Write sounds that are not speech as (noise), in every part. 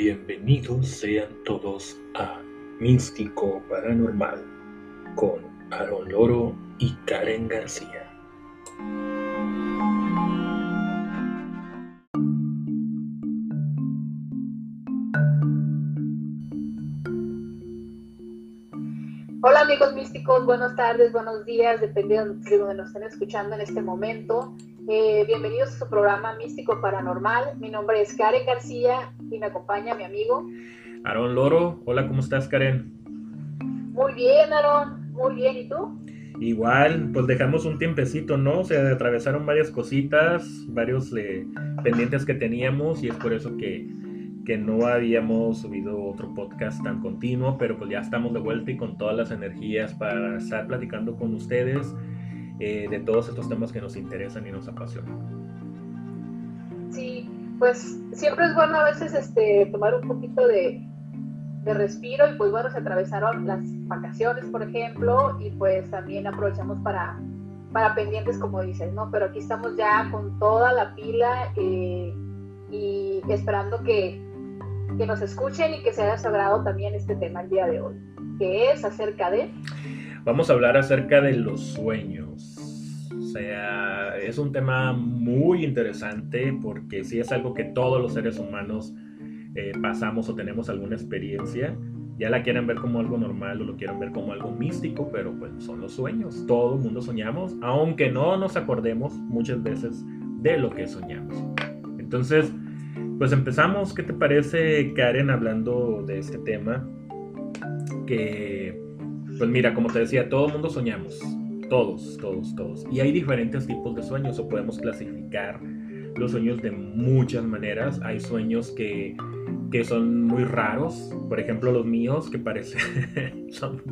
Bienvenidos sean todos a Místico Paranormal con Aaron Loro y Karen García. Hola amigos místicos, buenas tardes, buenos días, dependiendo de donde nos estén escuchando en este momento. Eh, bienvenidos a su programa Místico Paranormal. Mi nombre es Karen García y me acompaña mi amigo. Aaron Loro, hola, ¿cómo estás Karen? Muy bien, Aaron, muy bien, ¿y tú? Igual, pues dejamos un tiempecito, ¿no? O sea, atravesaron varias cositas, varios eh, pendientes que teníamos y es por eso que que no habíamos subido otro podcast tan continuo, pero pues ya estamos de vuelta y con todas las energías para estar platicando con ustedes eh, de todos estos temas que nos interesan y nos apasionan. Pues siempre es bueno a veces este, tomar un poquito de, de respiro y pues bueno, se atravesaron las vacaciones, por ejemplo, y pues también aprovechamos para, para pendientes, como dices, ¿no? Pero aquí estamos ya con toda la pila eh, y esperando que que nos escuchen y que se haya sagrado también este tema el día de hoy, que es acerca de... Vamos a hablar acerca de los sueños. Sea, es un tema muy interesante porque sí es algo que todos los seres humanos eh, pasamos o tenemos alguna experiencia. Ya la quieren ver como algo normal o lo quieren ver como algo místico, pero pues son los sueños. Todo el mundo soñamos, aunque no nos acordemos muchas veces de lo que soñamos. Entonces, pues empezamos, ¿qué te parece Karen hablando de este tema? Que, pues mira, como te decía, todo el mundo soñamos, todos, todos, todos. Y hay diferentes tipos de sueños o podemos clasificar los sueños de muchas maneras. Hay sueños que, que son muy raros, por ejemplo los míos, que parece (laughs)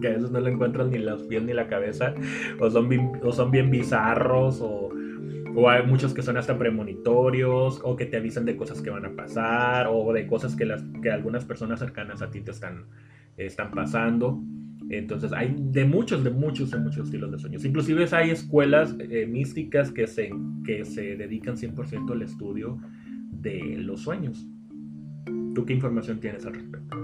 que a veces no le encuentran ni los pies ni la cabeza, o son o son bien bizarros, o o hay muchos que son hasta premonitorios, o que te avisan de cosas que van a pasar, o de cosas que, las, que algunas personas cercanas a ti te están, están pasando. Entonces hay de muchos, de muchos, de muchos estilos de sueños. Inclusive hay escuelas eh, místicas que se, que se dedican 100% al estudio de los sueños. ¿Tú qué información tienes al respecto?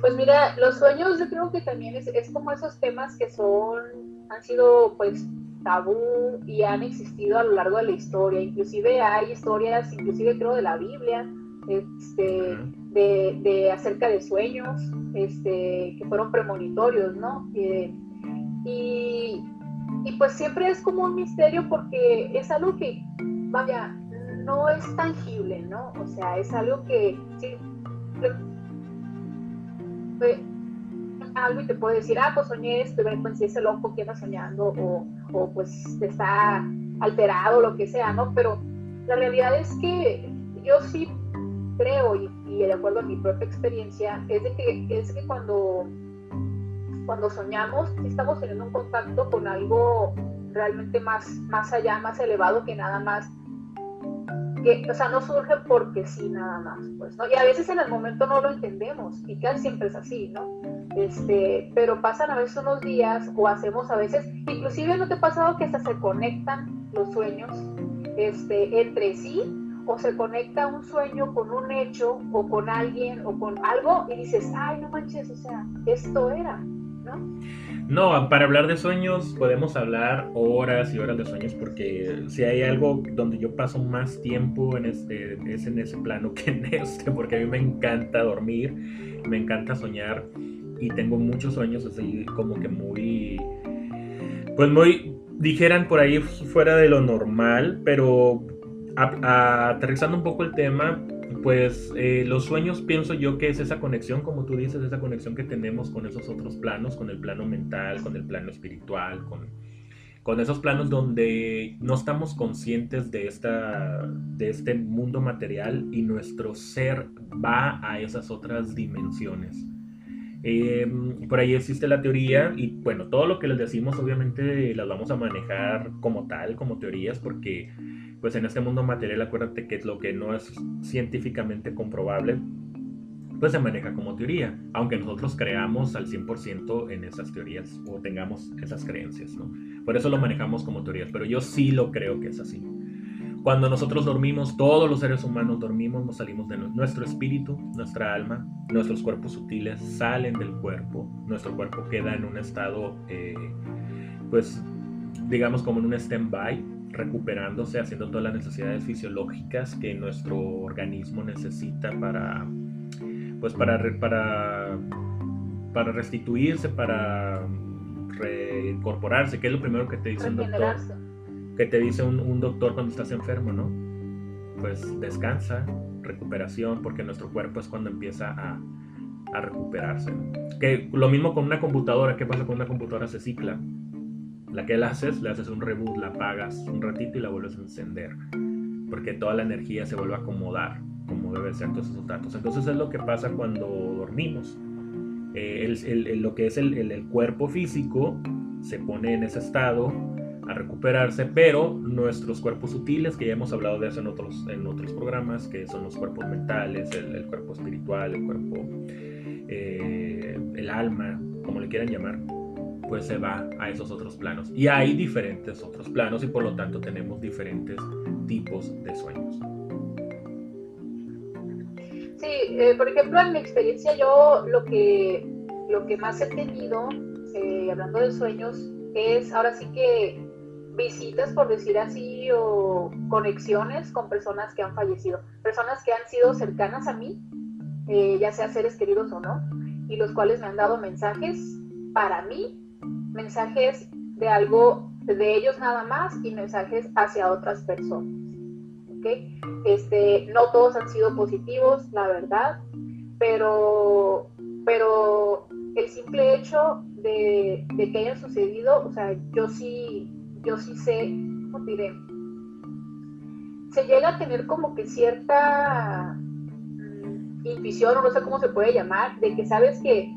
Pues mira, los sueños yo creo que también es, es como esos temas que son, han sido pues tabú y han existido a lo largo de la historia. Inclusive hay historias, inclusive creo de la Biblia, este, de, acerca de sueños, este, que fueron premonitorios, ¿no? y, pues siempre es como un misterio porque es algo que, vaya, no es tangible, ¿no? O sea, es algo que sí, algo y te puede decir, ah, pues soñé esto, pues si ese loco que anda soñando o, o pues está alterado, lo que sea, ¿no? Pero la realidad es que yo sí creo y, de acuerdo a mi propia experiencia es de que es que cuando cuando soñamos estamos teniendo un contacto con algo realmente más más allá más elevado que nada más o sea, no surge porque sí nada más, pues, ¿no? Y a veces en el momento no lo entendemos, y casi siempre es así, ¿no? Este, pero pasan a veces unos días o hacemos a veces, inclusive no te ha pasado que hasta se conectan los sueños este, entre sí o se conecta un sueño con un hecho o con alguien o con algo y dices, ay, no manches, o sea, esto era, ¿no? No, para hablar de sueños podemos hablar horas y horas de sueños porque si hay algo donde yo paso más tiempo en este, es en ese plano que en este, porque a mí me encanta dormir, me encanta soñar y tengo muchos sueños así como que muy, pues muy, dijeran por ahí fuera de lo normal, pero aterrizando un poco el tema, pues eh, los sueños pienso yo que es esa conexión, como tú dices, esa conexión que tenemos con esos otros planos, con el plano mental, con el plano espiritual, con, con esos planos donde no estamos conscientes de, esta, de este mundo material y nuestro ser va a esas otras dimensiones. Em, por ahí existe la teoría y bueno, todo lo que les decimos obviamente las vamos a manejar como tal, como teorías, porque pues en este mundo material acuérdate que lo que no es científicamente comprobable, pues se maneja como teoría, aunque nosotros creamos al 100% en esas teorías o tengamos esas creencias, ¿no? Por eso lo manejamos como teorías, pero yo sí lo creo que es así. Cuando nosotros dormimos, todos los seres humanos dormimos, nos salimos de nuestro espíritu, nuestra alma, nuestros cuerpos sutiles salen del cuerpo, nuestro cuerpo queda en un estado, eh, pues, digamos como en un stand-by, recuperándose, haciendo todas las necesidades fisiológicas que nuestro organismo necesita para, pues, para, para, para restituirse, para reincorporarse, que es lo primero que te dice un doctor. Que te dice un, doctor cuando estás enfermo, ¿no? Pues descansa, recuperación, porque nuestro cuerpo es cuando empieza a, a recuperarse. Que lo mismo con una computadora, ¿qué pasa con una computadora? Se cicla. La que la haces, le haces un reboot, la apagas un ratito y la vuelves a encender. Porque toda la energía se vuelve a acomodar, como debe ser todos esos datos. Entonces es lo que pasa cuando dormimos eh, lo que es el, cuerpo físico se pone en ese estado a recuperarse, pero nuestros cuerpos sutiles, que ya hemos hablado de eso en otros, en otros programas, que son los cuerpos mentales, el, cuerpo espiritual, el cuerpo, eh, el alma, como le quieran llamar, pues se va a esos otros planos. Y hay diferentes otros planos y por lo tanto tenemos diferentes tipos de sueños. Sí, eh, por ejemplo, en mi experiencia yo lo que, lo que más he tenido, eh, hablando de sueños, es ahora sí que visitas, por decir así, o conexiones con personas que han fallecido, personas que han sido cercanas a mí, eh, ya sea seres queridos o no, y los cuales me han dado mensajes para mí, mensajes de algo de ellos nada más y mensajes hacia otras personas. Este, no todos han sido positivos, la verdad, pero, pero el simple hecho de, que hayan sucedido, o sea, yo sí, yo sí sé, ¿cómo diré? Se llega a tener como que cierta mm, intuición, o no sé cómo se puede llamar, de que sabes que,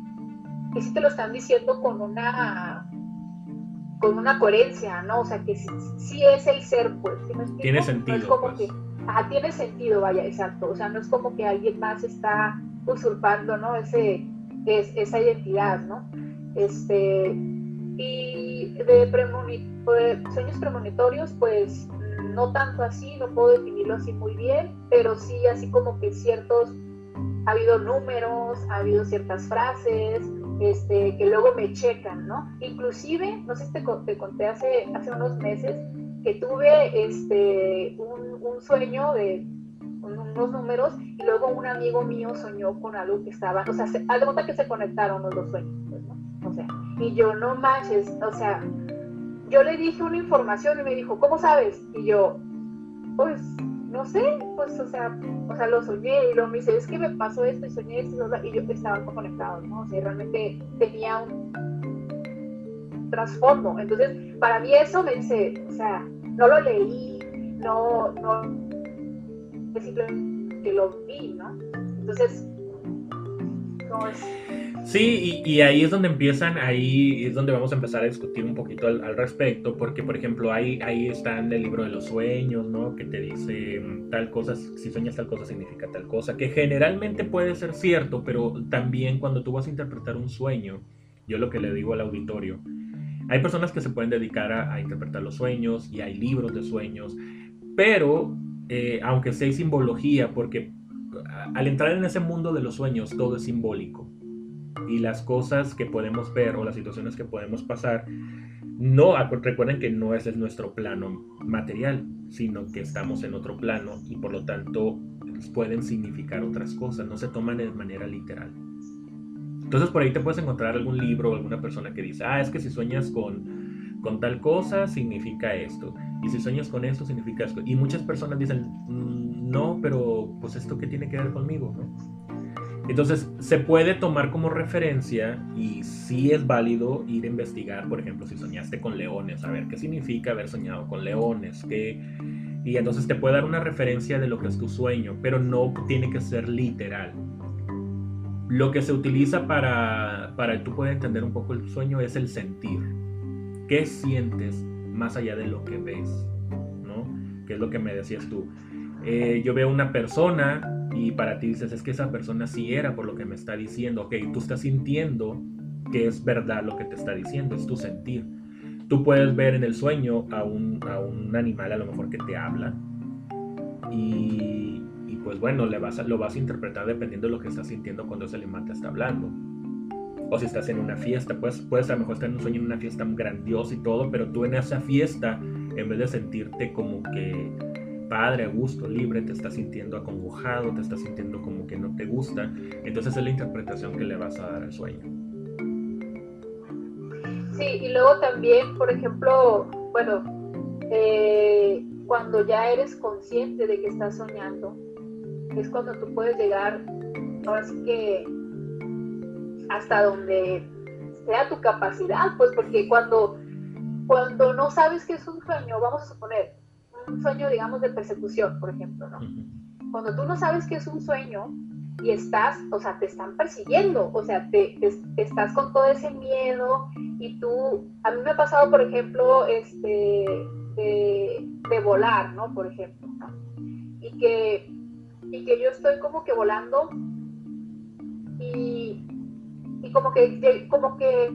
que sí te lo están diciendo con una con una coherencia, ¿no? O sea, que sí, es el ser, pues. tiene sentido. es como pues. que, ajá, tiene sentido, vaya, exacto. O sea, no es como que alguien más está usurpando, ¿no? Ese, es, esa identidad, ¿no? Este, y de, sueños premonitorios, pues no tanto así, no puedo definirlo así muy bien, pero sí así como que ciertos, ha habido números, ha habido ciertas frases, este, que luego me checan, ¿no? Inclusive, no sé si te, conté hace, hace unos meses que tuve este, un, sueño de unos números y luego un amigo mío soñó con algo que estaba, o sea, se, de que se conectaron los dos sueños, y yo no manches, o sea, yo le dije una información y me dijo, ¿cómo sabes? Y yo, pues no sé, pues, o sea, o sea, lo soñé y luego me dice, es que me pasó esto y soñé esto y yo estaba conectado, ¿no? O sea, realmente tenía un trasfondo. Entonces, para mí eso me dice, o sea, no lo leí, no, no, simplemente lo vi, ¿no? Entonces, ¿cómo es? Sí, y, ahí es donde empiezan, ahí es donde vamos a empezar a discutir un poquito al, respecto, porque por ejemplo ahí, ahí está el libro de los sueños, ¿no? Que te dice mm, tal cosa, si sueñas tal cosa significa tal cosa, que generalmente puede ser cierto, pero también cuando tú vas a interpretar un sueño, yo lo que le digo al auditorio, hay personas que se pueden dedicar a, interpretar los sueños y hay libros de sueños, pero eh, aunque sea simbología, porque al entrar en ese mundo de los sueños todo es simbólico y las cosas que podemos ver o las situaciones que podemos pasar, no recuerden que no ese es nuestro plano material, sino que estamos en otro plano y por lo tanto pueden significar otras cosas, no se toman de manera literal. Entonces por ahí te puedes encontrar algún libro o alguna persona que dice, ah, es que si sueñas con, con tal cosa significa esto, y si sueñas con esto significa esto. Y muchas personas dicen, mm, no, pero pues esto qué tiene que ver conmigo, ¿no? Entonces, se puede tomar como referencia y sí es válido ir a investigar, por ejemplo, si soñaste con leones, a ver qué significa haber soñado con leones, qué... y entonces te puede dar una referencia de lo que es tu sueño, pero no tiene que ser literal. Lo que se utiliza para, para tú poder entender un poco el sueño es el sentir. ¿Qué sientes más allá de lo que ves? ¿No? Que es lo que me decías tú. Eh, yo veo una persona y para ti dices, es que esa persona sí era por lo que me está diciendo, ok, tú estás sintiendo que es verdad lo que te está diciendo, es tu sentir. Tú puedes ver en el sueño a un, a un animal a lo mejor que te habla y, pues bueno, le vas lo vas a interpretar dependiendo de lo que estás sintiendo cuando ese animal te está hablando. O si estás en una fiesta, pues puedes a lo mejor estar en un sueño en una fiesta grandiosa y todo, pero tú en esa fiesta, en vez de sentirte como que padre, a gusto, libre, te estás sintiendo acongojado, te estás sintiendo como que no te gusta. Entonces es la interpretación que le vas a dar al sueño. Sí, y luego también, por ejemplo, bueno, eh, cuando ya eres consciente de que estás soñando, es cuando tú puedes llegar, ahora sí que hasta donde sea tu capacidad, pues porque cuando, cuando no sabes que es un sueño, vamos a suponer, un sueño, digamos, de persecución, por ejemplo, ¿no? Cuando tú no sabes que es un sueño y estás, o sea, te están persiguiendo, o sea, te, estás con todo ese miedo y tú, a mí me ha pasado, por ejemplo, este, de, volar, ¿no? Por ejemplo, ¿no? Y que, y que yo estoy como que volando y, y como que, como que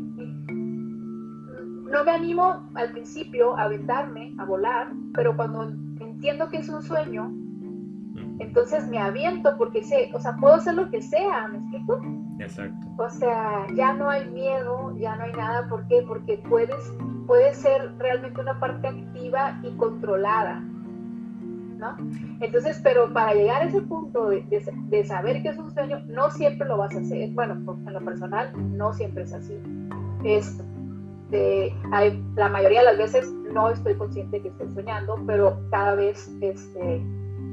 no me animo al principio a aventarme, a volar, pero cuando entiendo que es un sueño, entonces me aviento porque sé, o sea, puedo hacer lo que sea, ¿me explico? Exacto. O sea, ya no hay miedo, ya no hay nada, ¿por qué? Porque puedes, puedes ser realmente una parte activa y controlada, ¿no? Entonces, pero para llegar a ese punto de, de saber que es un sueño, no siempre lo vas a hacer, bueno, en lo personal, no siempre es así. Es este, la mayoría de las veces no estoy consciente que estoy soñando, pero cada vez, este,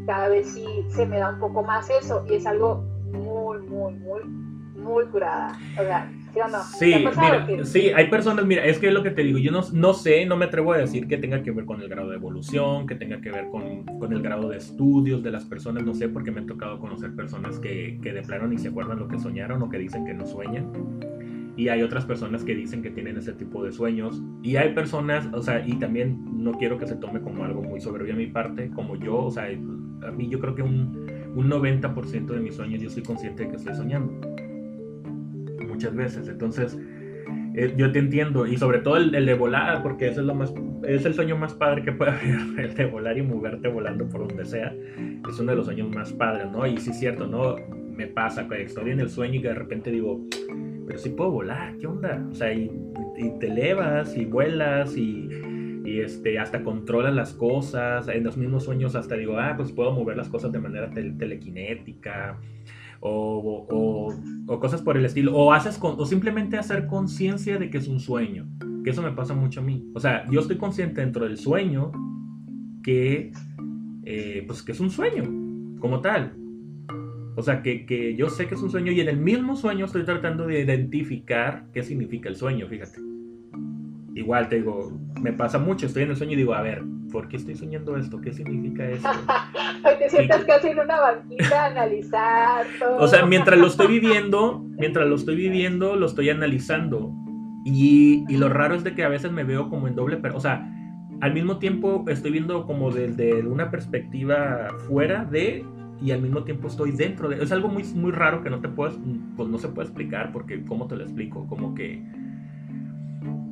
cada vez sí se me da un poco más eso y es algo muy, muy, muy, muy curada. O sea, ¿sí o no? Sí, mira, sí, hay personas, mira, es que es lo que te digo, yo no, no sé, no me atrevo a decir que tenga que ver con el grado de evolución, que tenga que ver con, con el grado de estudios de las personas, no sé, porque me ha tocado conocer personas que, que de plano ni se acuerdan lo que soñaron o que dicen que no sueñan y hay otras personas que dicen que tienen ese tipo de sueños y hay personas, o sea, y también no quiero que se tome como algo muy soberbio a mi parte, como yo, o sea, a mí yo creo que un, un 90% de mis sueños yo soy consciente de que estoy soñando. Muchas veces, entonces eh, yo te entiendo y sobre todo el, de volar, porque ese es lo más es el sueño más padre que puede (laughs) haber, el de volar y moverte volando por donde sea. Es uno de los sueños más padres, ¿no? Y sí es cierto, ¿no? Me pasa que estoy en el sueño y que de repente digo, pero sí puedo volar, ¿qué onda? O sea, y, te elevas y vuelas y, este, hasta controlas las cosas. En los mismos sueños hasta digo, ah, pues puedo mover las cosas de manera telequinética. O, cosas por el estilo. O, haces o simplemente hacer conciencia de que es un sueño. Que eso me pasa mucho a mí. O sea, yo estoy consciente dentro del sueño que, eh, pues, que es un sueño como tal. O sea, que, yo sé que es un sueño y en el mismo sueño estoy tratando de identificar qué significa el sueño, fíjate. Igual te digo, me pasa mucho, estoy en el sueño y digo, a ver, ¿por qué estoy soñando esto? ¿Qué significa esto? te sientas casi en una banquita a analizar todo. O sea, mientras lo estoy viviendo, mientras lo estoy viviendo, lo estoy analizando. Y, y lo raro es de que a veces me veo como en doble, pero, o sea, al mismo tiempo estoy viendo como desde una perspectiva fuera de y al mismo tiempo estoy dentro de... Es algo muy, muy raro que no te puedes, pues no se puede explicar porque ¿cómo te lo explico? Como que...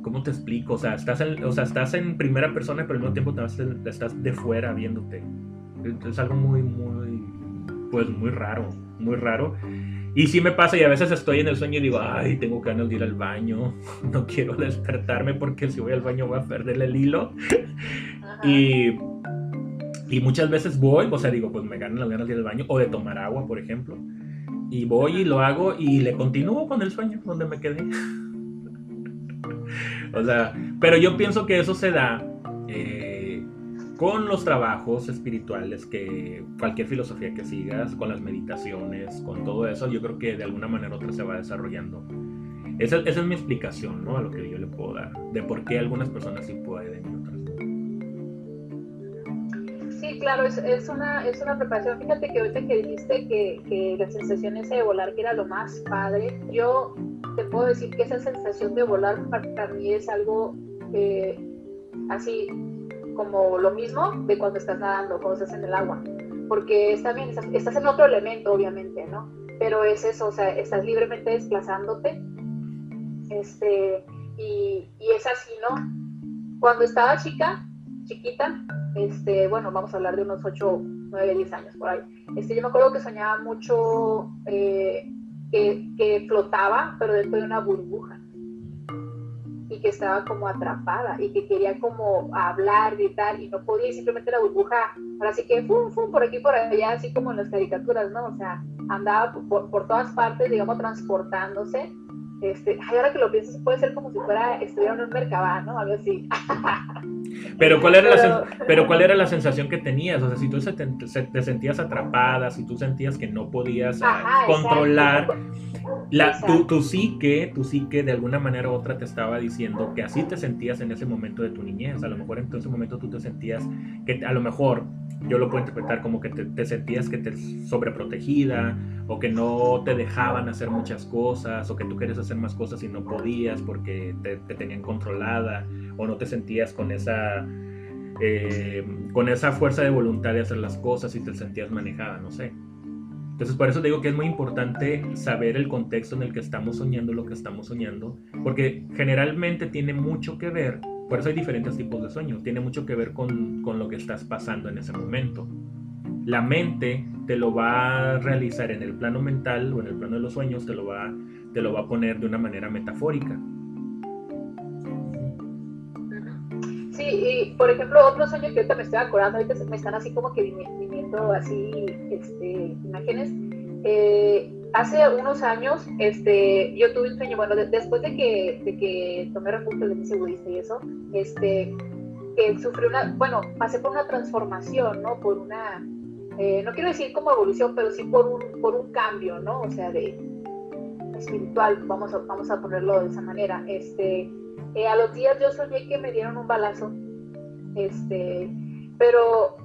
¿Cómo te explico? O sea, estás en, o sea, estás en primera persona, pero al mismo tiempo te, estás de fuera viéndote. Es algo muy, muy, pues muy raro, muy raro. Y sí me pasa y a veces estoy en el sueño y digo, ay, tengo ganas de ir al baño, (laughs) no quiero despertarme porque si voy al baño voy a perder el hilo. Y y muchas veces voy, o sea, digo, pues me ganan las ganas de ir al baño o de tomar agua, por ejemplo. Y voy y lo hago y le continúo con el sueño donde me quedé. (laughs) o sea, pero yo pienso que eso se da eh, con los trabajos espirituales, que cualquier filosofía que sigas, con las meditaciones, con todo eso, yo creo que de alguna manera u otra se va desarrollando. Esa, esa es mi explicación, ¿no? A lo que yo le puedo dar, de por qué algunas personas sí pueden claro, es, una, es una preparación. Fíjate que ahorita que dijiste que, que la sensación esa de volar, que era lo más padre, yo te puedo decir que esa sensación de volar para, mí es algo así como lo mismo de cuando estás nadando, cuando estás en el agua. Porque está bien, estás, en otro elemento, obviamente, ¿no? Pero es eso, o sea, estás libremente desplazándote. Este, y, y es así, ¿no? Cuando estaba chica, chiquita, este, bueno, vamos a hablar de unos 8, 9, 10 años por ahí. Este, yo me acuerdo que soñaba mucho eh, que, que, flotaba, pero dentro de una burbuja. Y que estaba como atrapada y que quería como hablar, gritar y no podía simplemente la burbuja, ahora sí que fum, fum, por aquí, por allá, así como en las caricaturas, ¿no? O sea, andaba por, todas partes, digamos, transportándose este, ahora que lo pienso, puede ser como si fuera, estuviera en un mercado, ¿no? Algo así. (laughs) Pero ¿cuál, era La, pero ¿cuál era la sensación que tenías? O sea, si tú te, sentías atrapada, si tú sentías que no podías ah, controlar, la, tu, tu, psique, tu psique de alguna manera u otra te estaba diciendo que así te sentías en ese momento de tu niñez. A lo mejor en ese momento tú te sentías que a lo mejor yo lo puedo interpretar como que te, sentías que te sobreprotegida o que no te dejaban hacer muchas cosas o que tú querías hacer más cosas y no podías porque te, tenían controlada o no te sentías con esa eh, con esa fuerza de voluntad de hacer las cosas y te sentías manejada, no sé. Entonces por eso digo que es muy importante saber el contexto en el que estamos soñando lo que estamos soñando, porque generalmente tiene mucho que ver por eso hay diferentes tipos de sueños. Tiene mucho que ver con, con, lo que estás pasando en ese momento. La mente te lo va a realizar en el plano mental o en el plano de los sueños, te lo va, te lo va a poner de una manera metafórica. Y por ejemplo, otro sueño que ahorita me estoy acordando, ahorita me están así como que viniendo así este, imágenes. Eh, hace unos años, este, yo tuve un sueño, bueno, después de que, de que tomé refugio de mi budista y eso, este, que sufrí una, bueno, pasé por una transformación, ¿no? Por una, eh, no quiero decir como evolución, pero sí por un, por un cambio, ¿no? O sea, de espiritual, vamos a, vamos a ponerlo de esa manera. Este, eh, a los días yo soñé que me dieron un balazo, este, pero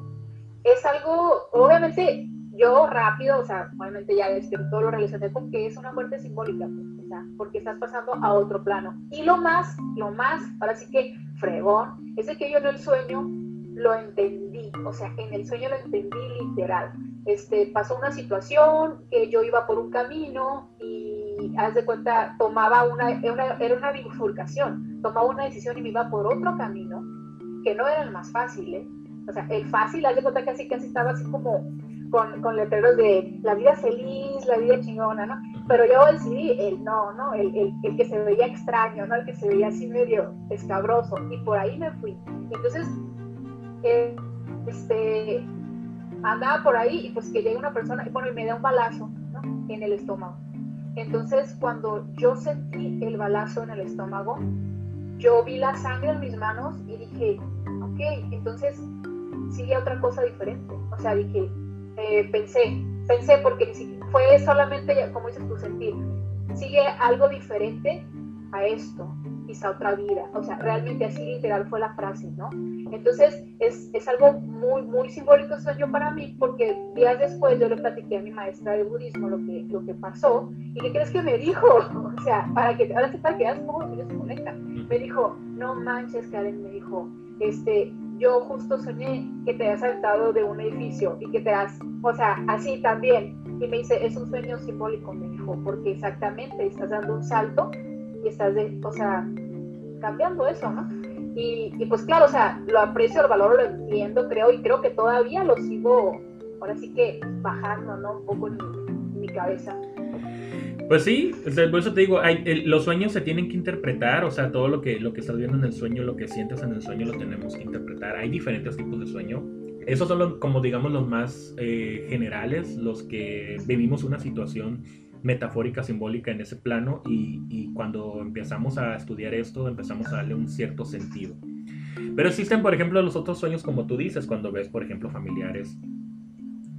es algo, obviamente yo rápido, o sea, obviamente ya todo lo relacioné con que es una muerte simbólica, pues, o sea, porque estás pasando a otro plano. Y lo más, lo más, ahora sí que fregón, es de que yo en el sueño lo entendí, o sea, en el sueño lo entendí literal. Este, pasó una situación que yo iba por un camino y, haz de cuenta, tomaba una, una, era una bifurcación, tomaba una decisión y me iba por otro camino, que no era el más fácil, ¿eh? O sea, el fácil, haz de cuenta que casi, casi estaba así como con, con, letreros de la vida feliz, la vida chingona, ¿no? Pero yo decidí el no, ¿no? El, el, el, que se veía extraño, ¿no? El que se veía así medio escabroso. Y por ahí me fui. Entonces, eh, este, andaba por ahí y pues que llega una persona y bueno, y me da un balazo, ¿no? En el estómago. Entonces, cuando yo sentí el balazo en el estómago, yo vi la sangre en mis manos y dije, ok, entonces sigue otra cosa diferente. O sea, dije, eh, pensé, pensé porque fue solamente, como dices tu sentir, sigue algo diferente a esto, quizá otra vida, o sea, realmente así literal fue la frase, ¿no? Entonces es, es algo muy, muy simbólico sueño para mí porque días después yo le platiqué a mi maestra de budismo lo que, lo que pasó y ¿qué crees que me dijo? (laughs) O sea, para que, ahora sí para que veas cómo se conectan. Me dijo, no manches, Karen, me dijo, este, yo justo soñé que te has saltado de un edificio y que te has, o sea, así también. Y me dice, es un sueño simbólico, me dijo, porque exactamente estás dando un salto y estás, o sea, cambiando eso, ¿no? Y, y, pues claro, o sea, lo aprecio, lo valoro, lo entiendo, creo, y creo que todavía lo sigo, ahora sí que bajando, ¿no? Un poco en mi cabeza. Pues sí, por eso te digo, los sueños se tienen que interpretar, o sea, todo lo que, lo que estás viendo en el sueño, lo que sientes en el sueño, lo tenemos que interpretar. Hay diferentes tipos de sueño. Esos son los, como digamos los más eh, generales, los que vivimos una situación metafórica, simbólica en ese plano y, y cuando empezamos a estudiar esto empezamos a darle un cierto sentido. Pero existen, por ejemplo, los otros sueños como tú dices, cuando ves, por ejemplo, familiares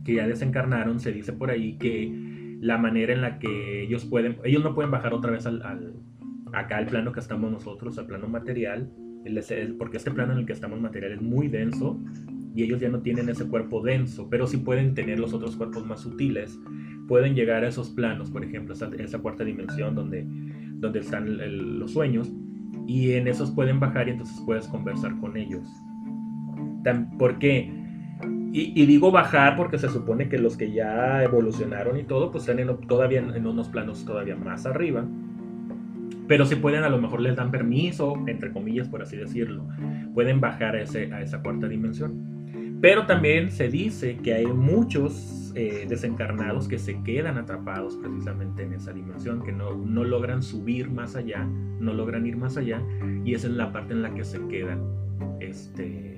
que ya desencarnaron, se dice por ahí que la manera en la que ellos pueden, ellos no pueden bajar otra vez al, acá al plano que estamos nosotros, al plano material, porque este plano en el que estamos material es muy denso y ellos ya no tienen ese cuerpo denso, pero sí pueden tener los otros cuerpos más sutiles, pueden llegar a esos planos, por ejemplo, esa, esa cuarta dimensión donde, donde están los sueños, y en esos pueden bajar y entonces puedes conversar con ellos. ¿Por qué? Y, digo bajar porque se supone que los que ya evolucionaron y todo, pues están todavía en, unos planos todavía más arriba. Pero si pueden, a lo mejor les dan permiso, entre comillas, por así decirlo. Pueden bajar a, ese, a esa cuarta dimensión. Pero también se dice que hay muchos eh, desencarnados que se quedan atrapados precisamente en esa dimensión, que no, no logran subir más allá, no logran ir más allá, y esa es la parte en la que se quedan este,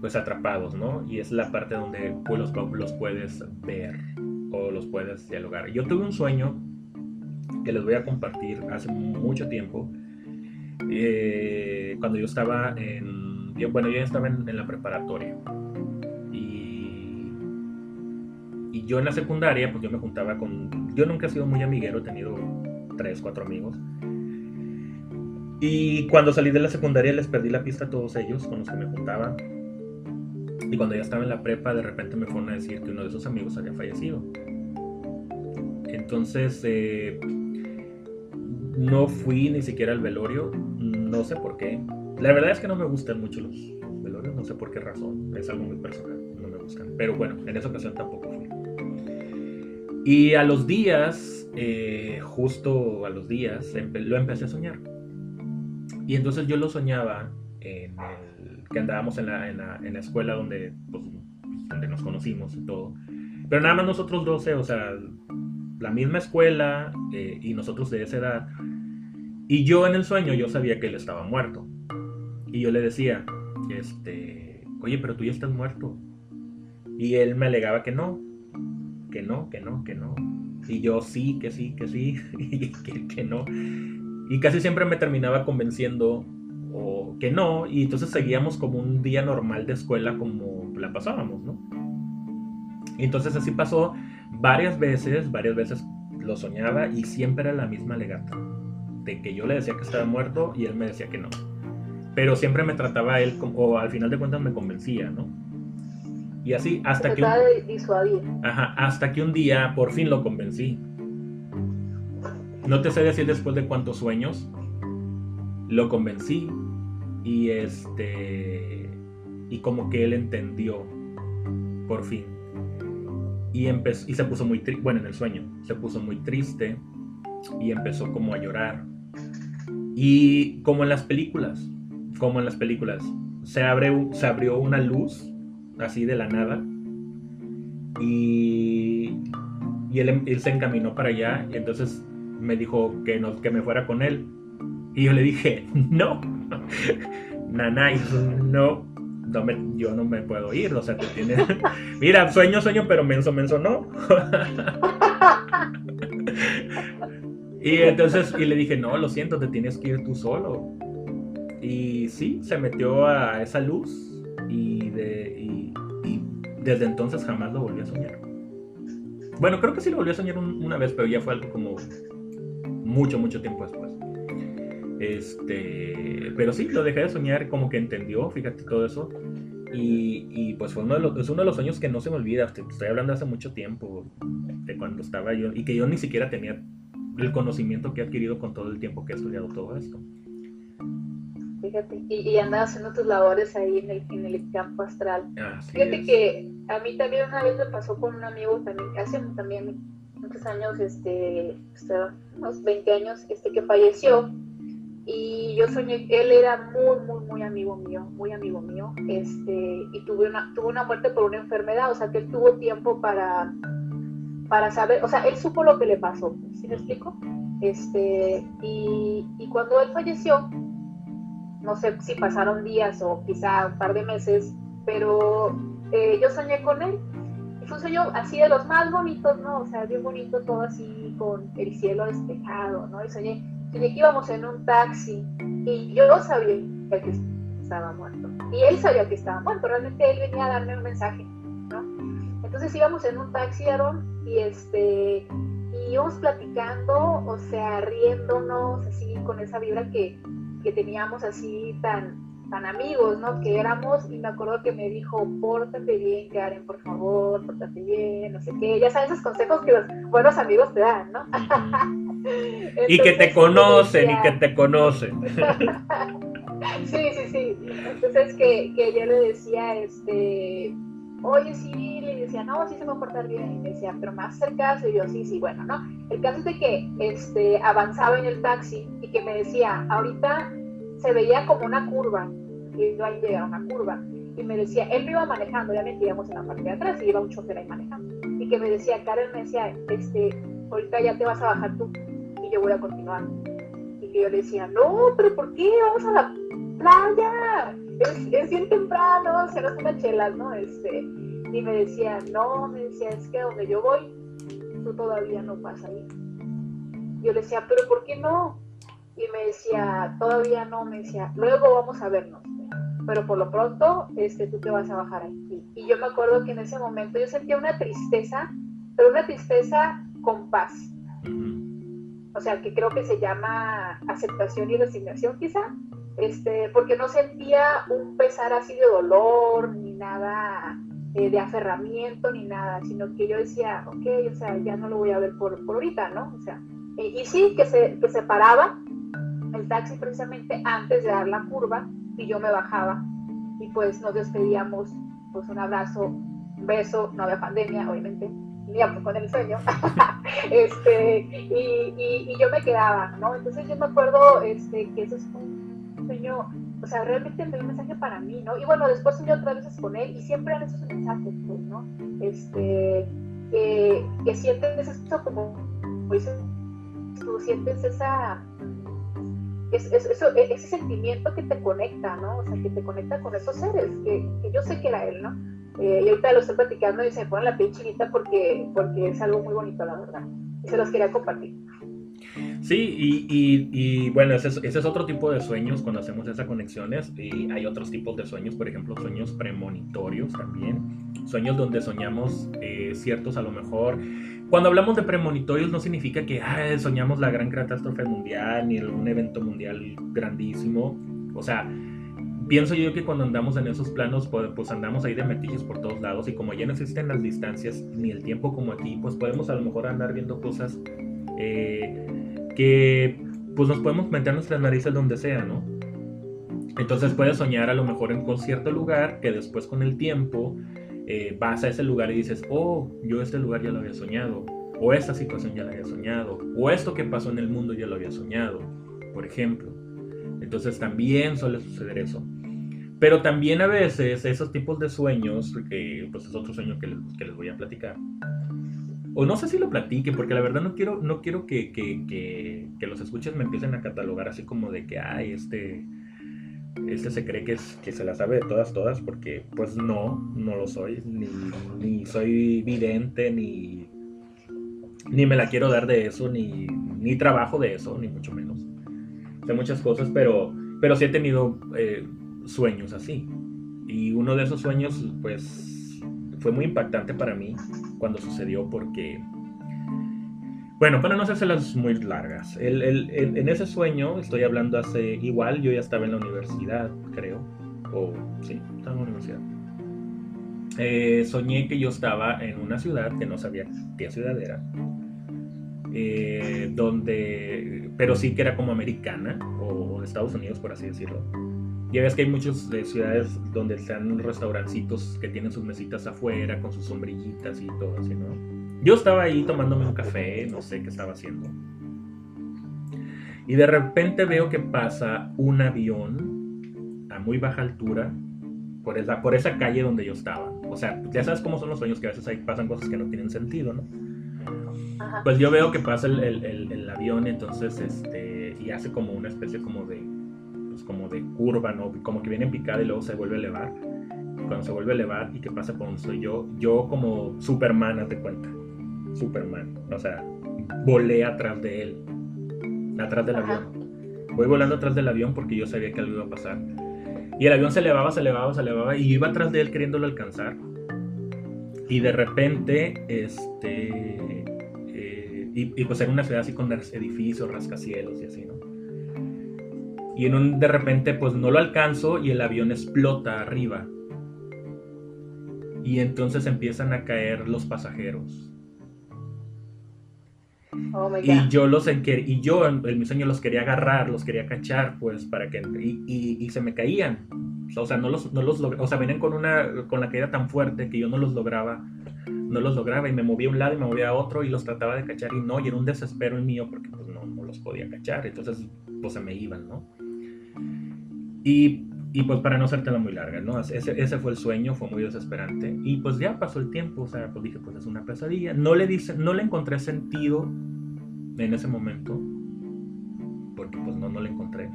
pues atrapados, ¿no? Y es la parte donde pues, los, los puedes ver o los puedes dialogar. Yo tuve un sueño que les voy a compartir hace mucho tiempo, eh, cuando yo estaba en, bueno, yo estaba en la preparatoria Y yo en la secundaria, pues yo me juntaba con... Yo nunca he sido muy amiguero, he tenido tres, cuatro amigos. Y cuando salí de la secundaria les perdí la pista a todos ellos con los que me juntaba. Y cuando ya estaba en la prepa, de repente me fueron a decir que uno de esos amigos había fallecido. Entonces, eh, no fui ni siquiera al velorio, no sé por qué. La verdad es que no me gustan mucho los velorios, no sé por qué razón, es algo muy personal, no me gustan. Pero bueno, en esa ocasión tampoco fui. Y a los días, eh, justo a los días, lo empecé a soñar. Y entonces yo lo soñaba en el, que andábamos en la, en la, en la escuela donde, pues, donde nos conocimos y todo. Pero nada más nosotros 12, o sea, la misma escuela eh, y nosotros de esa edad. Y yo en el sueño yo sabía que él estaba muerto. Y yo le decía, este, oye, pero tú ya estás muerto. Y él me alegaba que no, que no, que no, que no. Y yo sí, que sí, que sí, (laughs) y que, que no. Y casi siempre me terminaba convenciendo o que no, y entonces seguíamos como un día normal de escuela como la pasábamos, ¿no? Y entonces así pasó varias veces, varias veces lo soñaba y siempre era la misma legata, de que yo le decía que estaba muerto y él me decía que no. Pero siempre me trataba él, como, o al final de cuentas me convencía, ¿no? Y así hasta que, un, ajá, hasta que un día por fin lo convencí. No te sé decir después de cuántos sueños lo convencí y este y como que él entendió por fin. Y empezó y se puso muy triste, bueno, en el sueño, se puso muy triste y empezó como a llorar. Y como en las películas, como en las películas, se abre se abrió una luz así de la nada. Y, y él, se encaminó para allá y entonces me dijo que, no, que me fuera con él. Y yo le dije, (laughs) no, (laughs) Nanay, no, no yo no me puedo ir, o sea, te tiene... (laughs) Mira, sueño, sueño, pero menso, menso, no. (laughs) y entonces, y le dije, no, lo siento, te tienes que ir tú solo. Y sí, se metió a esa luz y, de, desde entonces jamás lo volví a soñar. Bueno, creo que sí lo volví a soñar una vez, pero ya fue algo como mucho, mucho tiempo después. Este, pero sí, lo dejé de soñar, como que entendió, fíjate todo eso. Y, pues fue uno de los, es uno de los sueños que no se me olvida. Estoy hablando hace mucho tiempo, de cuando estaba yo, y que yo ni siquiera tenía el conocimiento que he adquirido con todo el tiempo que he estudiado todo esto fíjate, y, y haciendo tus labores ahí en el, en el campo astral. fíjate que a mí también una vez me pasó con un amigo también, hace también muchos años, este, unos 20 años, este, que falleció, y yo soñé, él era muy, muy, muy amigo mío, muy amigo mío, este, y tuve una, tuvo una muerte por una enfermedad, o sea, que él tuvo tiempo para, para saber, o sea, él supo lo que le pasó, ¿sí me explico? Este, y, y cuando él falleció, no sé si pasaron días o quizá un par de meses, pero eh, yo soñé con él. Y fue un sueño así de los más bonitos, ¿no? O sea, bien bonito todo así, con el cielo despejado, ¿no? Y soñé, que íbamos en un taxi y yo sabía que estaba muerto. Y él sabía que estaba muerto, realmente él venía a darme un mensaje, ¿no? Entonces íbamos en un taxi, Aaron, y este, y íbamos platicando, o sea, riéndonos, así, con esa vibra que, que teníamos así tan, tan amigos, ¿no? Que éramos, y me acuerdo que me dijo, pórtate bien, Karen, por favor, pórtate bien, no sé qué. Ya sabes esos consejos que los buenos amigos te dan, ¿no? (laughs) y que te conocen, y que te conocen. (laughs) sí, sí, sí. Entonces que, que yo le decía, este, oye, sí, le decía, no, sí se va a portar bien. Y me decía, pero más cerca, y yo, sí, sí, bueno, ¿no? El caso es de que este, avanzaba en el taxi y que me decía, ahorita se veía como una curva, y iba a llegar a una curva. Y y me decía, él me iba manejando, obviamente íbamos en la parte de atrás y iba un chofer ahí manejando. Y que me decía, Karen me decía, este, ahorita ya te vas a bajar tú yo voy a continuar. Y que yo le decía, no, pero ¿por qué? Vamos a la playa. Es, es bien temprano, se nos una chelas, ¿no? Este, y me decía, no, me decía, es que donde yo voy, tú todavía no vas ahí. Yo le decía, pero ¿por qué no? Y me decía, todavía no, me decía, luego vamos a vernos pero por lo pronto este, tú te vas a bajar aquí. Y yo me acuerdo que en ese momento yo sentía una tristeza, pero una tristeza con paz. O sea, que creo que se llama aceptación y resignación quizá, este, porque no sentía un pesar así de dolor, ni nada eh, de aferramiento, ni nada, sino que yo decía, ok, o sea, ya no lo voy a ver por, por ahorita, ¿no? O sea, y sí, que se, que se paraba el taxi precisamente antes de dar la curva, y yo me bajaba y pues nos despedíamos, pues un abrazo, un beso, no había pandemia, obviamente, íbamos con el sueño, este, y, y, yo me quedaba, ¿no? Entonces yo me acuerdo este, que eso es un sueño, o sea, realmente me dio un mensaje para mí, ¿no? Y bueno, después soñé otra vez con él y siempre eran esos mensajes, pues, ¿no? Este, que sientes eso como, pues, tú sientes esa es, eso, e, ese sentimiento que te conecta, ¿no? O sea, que te conecta con esos seres, que, que yo sé que era él, ¿no? Eh, y ahorita lo estoy platicando y se me pone la piel chinita porque, porque es algo muy bonito, la verdad. Y se los quería compartir. Sí, y, y, y bueno, ese es, ese es, otro tipo de sueños cuando hacemos esas conexiones. Y hay otros tipos de sueños, por ejemplo, sueños premonitorios también. Sueños donde soñamos eh, ciertos, a lo mejor, cuando hablamos de premonitorios no significa que soñamos la gran catástrofe mundial ni un evento mundial grandísimo. O sea, pienso yo que cuando andamos en esos planos, pues, pues, andamos ahí de metiches por todos lados y como ya no existen las distancias ni el tiempo como aquí, pues podemos a lo mejor andar viendo cosas eh, que pues nos podemos meter nuestras narices donde sea, ¿no? Entonces puedes soñar a lo mejor en cierto lugar que después con el tiempo eh, vas a ese lugar y dices, oh, yo este lugar ya lo había soñado, o esta situación ya la había soñado, o esto que pasó en el mundo ya lo había soñado, por ejemplo. Entonces también suele suceder eso. Pero también a veces esos tipos de sueños, que pues es otro sueño que les, que les voy a platicar, o no sé si lo platique, porque la verdad no quiero, no quiero que, que, que, que los escuches me empiecen a catalogar así como de que, ay, este este se cree que, es, que se la sabe de todas, todas, porque pues no, no lo soy, ni, ni soy vidente, ni, ni me la quiero dar de eso, ni, ni trabajo de eso, ni mucho menos. Sé muchas cosas, pero, pero sí he tenido eh, sueños así. Y uno de esos sueños, pues, fue muy impactante para mí cuando sucedió porque bueno, para no las muy largas, en ese sueño, estoy hablando hace igual, yo ya estaba en la universidad, creo, o sí, estaba en la universidad. Eh, soñé que yo estaba en una ciudad que no sabía qué ciudad era, eh, donde, pero sí que era como americana o de Estados Unidos, por así decirlo. Ya ves que hay muchas ciudades donde están restaurancitos que tienen sus mesitas afuera con sus sombrillitas y todo así, ¿no? Yo estaba ahí tomándome un café, no sé qué estaba haciendo. Y de repente veo que pasa un avión a muy baja altura por esa, por esa calle donde yo estaba. O sea, ya sabes cómo son los sueños, que a veces ahí pasan cosas que no tienen sentido, ¿no? Pues yo veo que pasa el, el, el, avión, entonces, este, y hace como una especie como de, pues como de curva, ¿no? Como que viene en picada y luego se vuelve a elevar. Cuando se vuelve a elevar y que pasa por donde soy yo, yo como Superman, te cuenta Superman. O sea, volé atrás de él, atrás del avión. Voy volando atrás del avión porque yo sabía que algo iba a pasar. Y el avión se elevaba, se elevaba, se elevaba y iba atrás de él queriéndolo alcanzar. Y de repente, este. Eh, y, pues era una ciudad así con edificios, rascacielos y así, ¿no? Y en un, de repente, pues no lo alcanzo y el avión explota arriba. Y entonces empiezan a caer los pasajeros Oh y yo los y yo en, mi sueño los quería agarrar, los quería cachar, pues para que y, y, se me caían. O sea, no los, no los o sea, venían con una con la caída tan fuerte que yo no los lograba, no los lograba y me movía a un lado y me movía a otro y los trataba de cachar y no, y era un desespero el mío porque pues no, no los podía cachar, entonces pues se me iban, ¿no? Y y pues para no hacértela muy larga, ¿no? Ese, ese, fue el sueño, fue muy desesperante. Y pues ya pasó el tiempo, o sea, pues dije, pues es una pesadilla. No le, dice, no le encontré sentido en ese momento, porque pues no, no le encontré.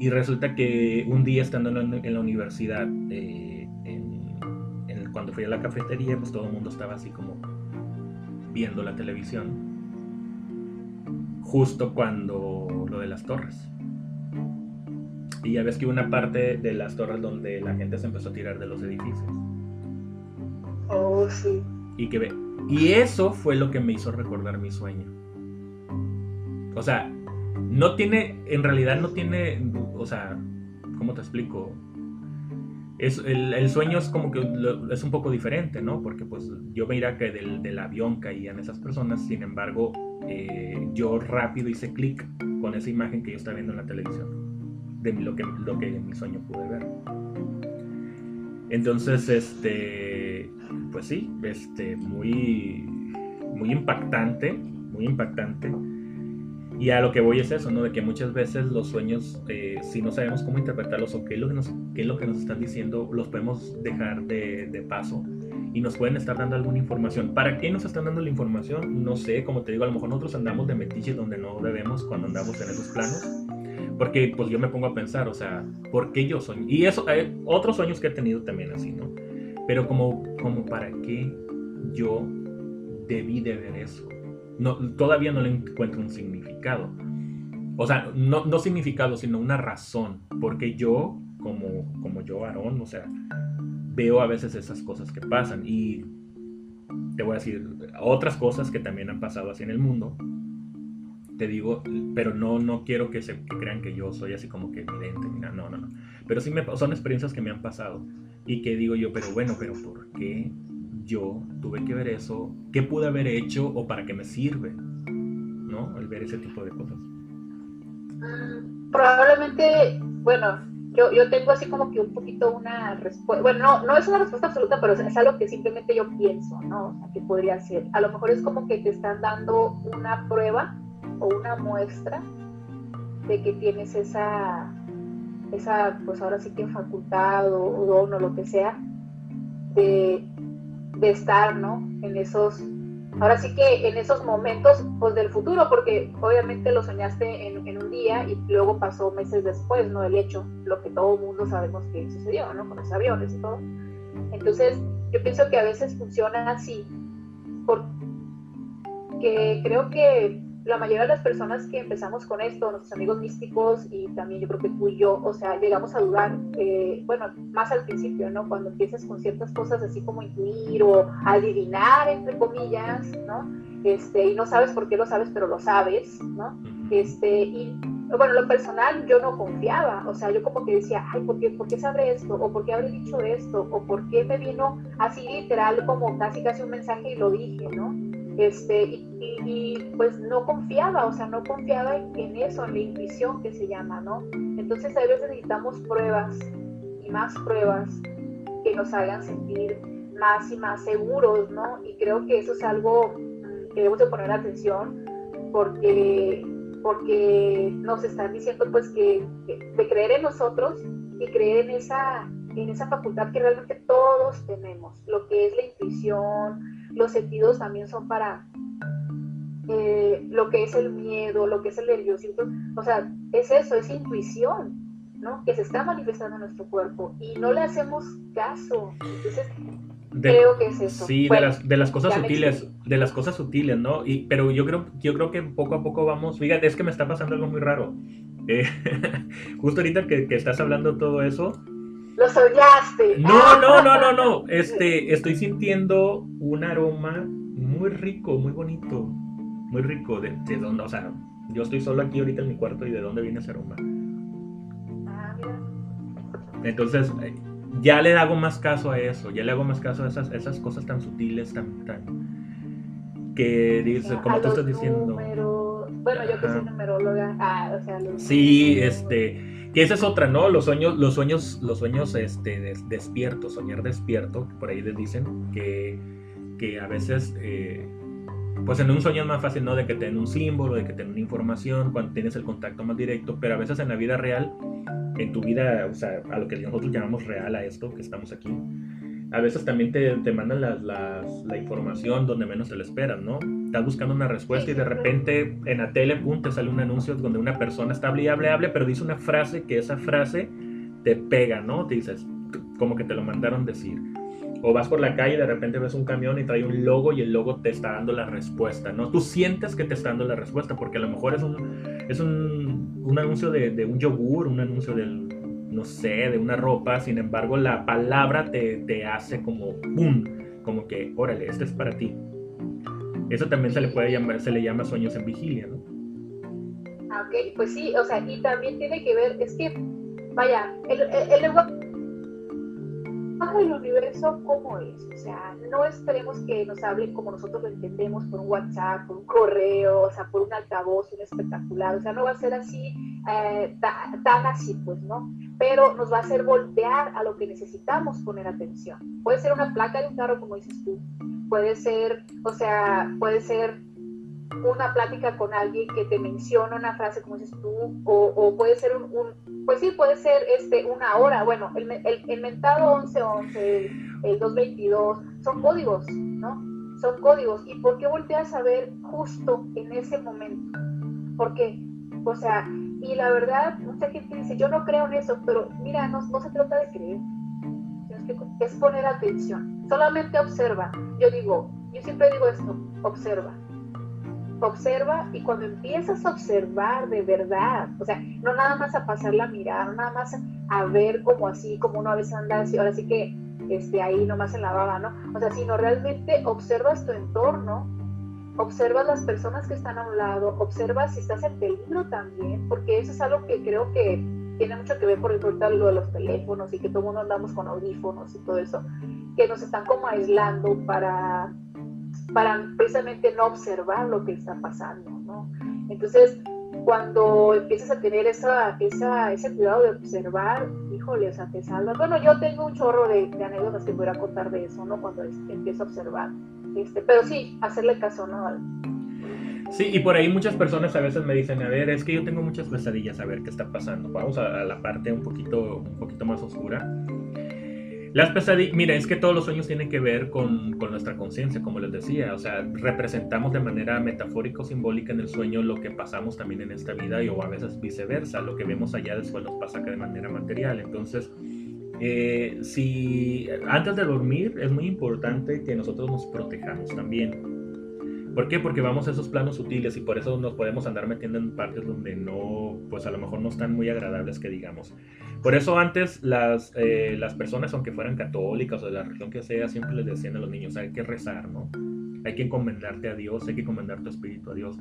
Y resulta que un día estando en la, universidad, eh, en, cuando fui a la cafetería, pues todo el mundo estaba así como viendo la televisión. Justo cuando lo de las torres y ya ves que hubo una parte de las torres donde la gente se empezó a tirar de los edificios. Oh, sí. Y que ve. Y eso fue lo que me hizo recordar mi sueño. O sea, no tiene, en realidad no tiene, o sea, ¿cómo te explico? Es, el, sueño es como que es un poco diferente, ¿no? Porque pues yo veía que del, del avión caían esas personas, sin embargo, eh, yo rápido hice clic con esa imagen que yo estaba viendo en la televisión de lo que, lo que en mi sueño pude ver. Entonces, este, pues sí, este, muy, muy impactante, muy impactante. Y a lo que voy es eso, ¿no? De que muchas veces los sueños, eh, si no sabemos cómo interpretarlos o qué es lo que nos, es lo que nos están diciendo, los podemos dejar de, de, paso y nos pueden estar dando alguna información. ¿Para qué nos están dando la información? No sé, como te digo, a lo mejor nosotros andamos de metiches donde no debemos cuando andamos en esos planos porque pues yo me pongo a pensar, o sea, ¿por qué yo soy? Y eso, hay otros sueños que he tenido también así, ¿no? Pero como, como para qué yo debí de ver eso. No, todavía no le encuentro un significado. O sea, no, no significado, sino una razón. Porque yo, como, como yo, Aarón, o sea, veo a veces esas cosas que pasan. Y te voy a decir otras cosas que también han pasado así en el mundo te digo, pero no, no quiero que, se, crean que yo soy así como que evidente, mira, no, no, no. Pero sí me, son experiencias que me han pasado y que digo yo, pero bueno, pero ¿por qué yo tuve que ver eso? ¿Qué pude haber hecho o para qué me sirve? ¿No? El ver ese tipo de cosas. Mm, probablemente, bueno, yo, yo tengo así como que un poquito una respuesta, bueno, no, no es una respuesta absoluta, pero es algo que simplemente yo pienso, ¿no? O sea, que podría ser. A lo mejor es como que te están dando una prueba o una muestra de que tienes esa, esa pues ahora sí que facultad o, don o lo que sea, de, estar, ¿no? En esos, ahora sí que en esos momentos pues del futuro, porque obviamente lo soñaste en, un día y luego pasó meses después, ¿no? El hecho, lo que todo mundo sabemos que sucedió, ¿no? Con los aviones y todo. Entonces, yo pienso que a veces funciona así, porque creo que la mayoría de las personas que empezamos con esto, nuestros amigos místicos y también yo creo que tú y yo, o sea, llegamos a dudar, eh, bueno, más al principio, ¿no? Cuando empiezas con ciertas cosas así como intuir o adivinar, entre comillas, ¿no? Este, y no sabes por qué lo sabes, pero lo sabes, ¿no? Este, y bueno, lo personal yo no confiaba, o sea, yo como que decía, ay, ¿por qué, ¿por qué sabré esto? ¿O por qué habré dicho esto? ¿O por qué me vino así literal como casi casi un mensaje y lo dije, ¿no? Este, y, pues no confiaba, o sea, no confiaba en, eso, en la intuición que se llama, ¿no? Entonces a veces necesitamos pruebas y más pruebas que nos hagan sentir más y más seguros, ¿no? Y creo que eso es algo mm, que debemos de poner atención porque, porque nos están diciendo pues que, de creer en nosotros y creer en esa, en esa facultad que realmente todos tenemos, lo que es la intuición, los sentidos también son para eh, lo que es el miedo, lo que es el nerviosismo, o sea, es eso, es intuición, ¿no? Que se está manifestando en nuestro cuerpo y no le hacemos caso. Entonces, creo que es eso. Sí, de, las, de las cosas sutiles, de las cosas sutiles, ¿no? Y, pero yo creo, yo creo que poco a poco vamos, fíjate, es que me está pasando algo muy raro. Eh, (laughs) justo ahorita que, que estás hablando todo eso, lo soñaste. No, no, no, no, no. Este, estoy sintiendo un aroma muy rico, muy bonito. Muy rico. ¿De, de dónde? O sea, yo estoy solo aquí ahorita en mi cuarto y de dónde viene ese aroma. Ah, Entonces, eh, ya le hago más caso a eso, ya le hago más caso a esas, esas cosas tan sutiles, tan, tan que dice, como tú estás diciendo. Bueno, yo que soy numeróloga, ah, o sea, sí, este, que esa es otra, ¿no? Los sueños, los sueños, los sueños este, despiertos, soñar despierto, por ahí les dicen que, que a veces, eh, pues en un sueño es más fácil, ¿no? De que tengan un símbolo, de que tengan una información, cuando tienes el contacto más directo, pero a veces en la vida real en tu vida, o sea, a lo que nosotros llamamos real a esto, que estamos aquí, a veces también te, te mandan las, las, la información donde menos te lo esperas, ¿no? Estás buscando una respuesta y de repente en la tele, pum, te sale un anuncio donde una persona está hable, hable, hable, pero dice una frase que esa frase te pega, ¿no? Te dices, como que te lo mandaron decir. O vas por la calle y de repente ves un camión y trae un logo y el logo te está dando la respuesta, ¿no? Tú sientes que te está dando la respuesta porque a lo mejor es un, es un, un anuncio de, de, un yogur, un anuncio del, no sé, de una ropa, sin embargo la palabra te, te hace como ¡pum! Como que, órale, este es para ti. Eso también se le puede llamar, se le llama sueños en vigilia, ¿no? Ah, ok, pues sí, o sea, y también tiene que ver, es que, vaya, el, el, el del universo cómo es. O sea, no esperemos que nos hablen como nosotros lo entendemos por un WhatsApp, por un correo, o sea, por un altavoz, un espectacular. O sea, no va a ser así, eh, tan así, pues, ¿no? Pero nos va a hacer voltear a lo que necesitamos poner atención. Puede ser una placa de un carro, como dices tú. Puede ser, o sea, puede ser una plática con alguien que te menciona una frase, como dices tú, o, o puede ser un, un, pues sí, puede ser este, una hora, bueno, el, el, el mentado 1111, el 222, son códigos, ¿no? Son códigos. ¿Y por qué volteas a ver justo en ese momento? ¿Por qué? O sea, y la verdad, mucha gente dice, yo no creo en eso, pero mira, no se trata de creer, es poner atención, solamente observa. Yo digo, yo siempre digo esto, observa observa y cuando empiezas a observar de verdad, o sea, no nada más a pasar la mirada, no nada más a ver como así, como uno a veces así, ahora sí que este, ahí nomás en la baba, ¿no? O sea, sino realmente observas tu entorno, observas las personas que están a un lado, observas si estás en peligro también, porque eso es algo que creo que tiene mucho que ver por ejemplo lo de los teléfonos y que todo el mundo andamos con audífonos y todo eso, que nos están como aislando para para precisamente no observar lo que está pasando, ¿no? Entonces, cuando empiezas a tener esa, esa, ese cuidado de observar, híjole, o sea, te salvas. Bueno, yo tengo un chorro de, anécdotas que voy a contar de eso, ¿no? Cuando empiezo a observar. Este, pero sí, hacerle caso, ¿no? Sí, y por ahí muchas personas a veces me dicen, a ver, es que yo tengo muchas pesadillas, a ver qué está pasando. Vamos a, a la parte un poquito, un poquito más oscura. Las pesadillas, mira, es que todos los sueños tienen que ver con, con nuestra conciencia, como les decía, o sea, representamos de manera metafórica o simbólica en el sueño lo que pasamos también en esta vida y o a veces viceversa, lo que vemos allá después nos pasa acá de manera material. Entonces, eh, si antes de dormir es muy importante que nosotros nos protejamos también. ¿Por qué? Porque vamos a esos planos sutiles y por eso nos podemos andar metiendo en partes donde no, pues a lo mejor no están muy agradables que digamos. Por eso antes las, eh, las personas, aunque fueran católicas o de la religión que sea, siempre les decían a los niños, hay que rezar, ¿no? Hay que encomendarte a Dios, hay que encomendar tu espíritu a Dios.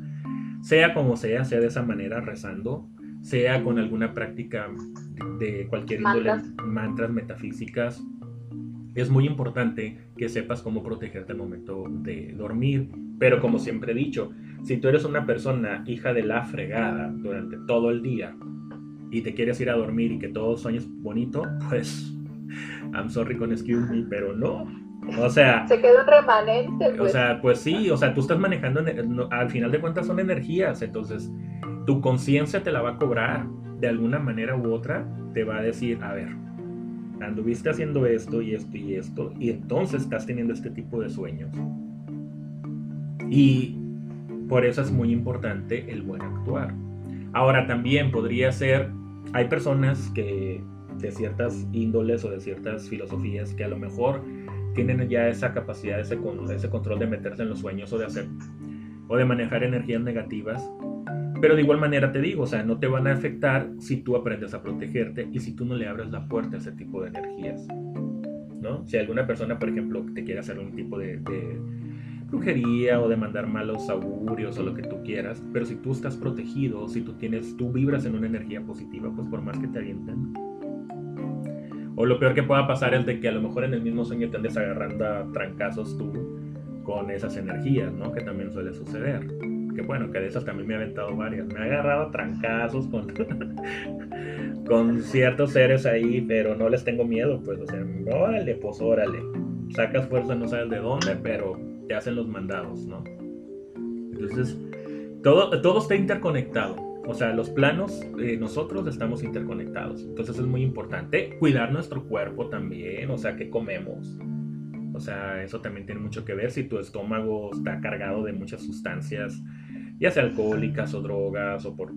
Sea como sea, sea de esa manera, rezando, sea con alguna práctica de cualquier índole, mantras metafísicas, es muy importante que sepas cómo protegerte al momento de dormir. Pero como siempre he dicho, si tú eres una persona hija de la fregada durante todo el día y te quieres ir a dormir y que todo sueñes bonito, pues I'm sorry con excuse me, pero no. O sea, se queda un remanente. Pues. O sea, pues sí, o sea, tú estás manejando, al final de cuentas son energías, entonces tu conciencia te la va a cobrar de alguna manera u otra, te va a decir, a ver, anduviste haciendo esto y esto y esto, y entonces estás teniendo este tipo de sueños. Y por eso es muy importante el buen actuar. Ahora también podría ser, hay personas que de ciertas índoles o de ciertas filosofías que a lo mejor tienen ya esa capacidad, ese, ese control de meterse en los sueños o de hacer o de manejar energías negativas pero de igual manera te digo, o sea, no te van a afectar si tú aprendes a protegerte y si tú no le abres la puerta a ese tipo de energías. ¿no? Si alguna persona, por ejemplo, te quiere hacer un tipo de, brujería o de mandar malos augurios o lo que tú quieras, pero si tú estás protegido, si tú tienes, tú vibras en una energía positiva, pues por más que te avienten. O lo peor que pueda pasar es de que a lo mejor en el mismo sueño te andes agarrando a trancazos tú con esas energías, ¿no? Que también suele suceder que bueno, que de esas también me ha aventado varias. Me ha agarrado trancazos con, (laughs) con ciertos seres ahí, pero no les tengo miedo, pues, o sea, órale, pues órale. Sacas fuerza, no sabes de dónde, pero te hacen los mandados, ¿no? Entonces, todo, todo está interconectado. O sea, los planos, eh, nosotros estamos interconectados. Entonces es muy importante cuidar nuestro cuerpo también, o sea, qué comemos. O sea, eso también tiene mucho que ver si tu estómago está cargado de muchas sustancias, ya sea alcohólicas o drogas o, por,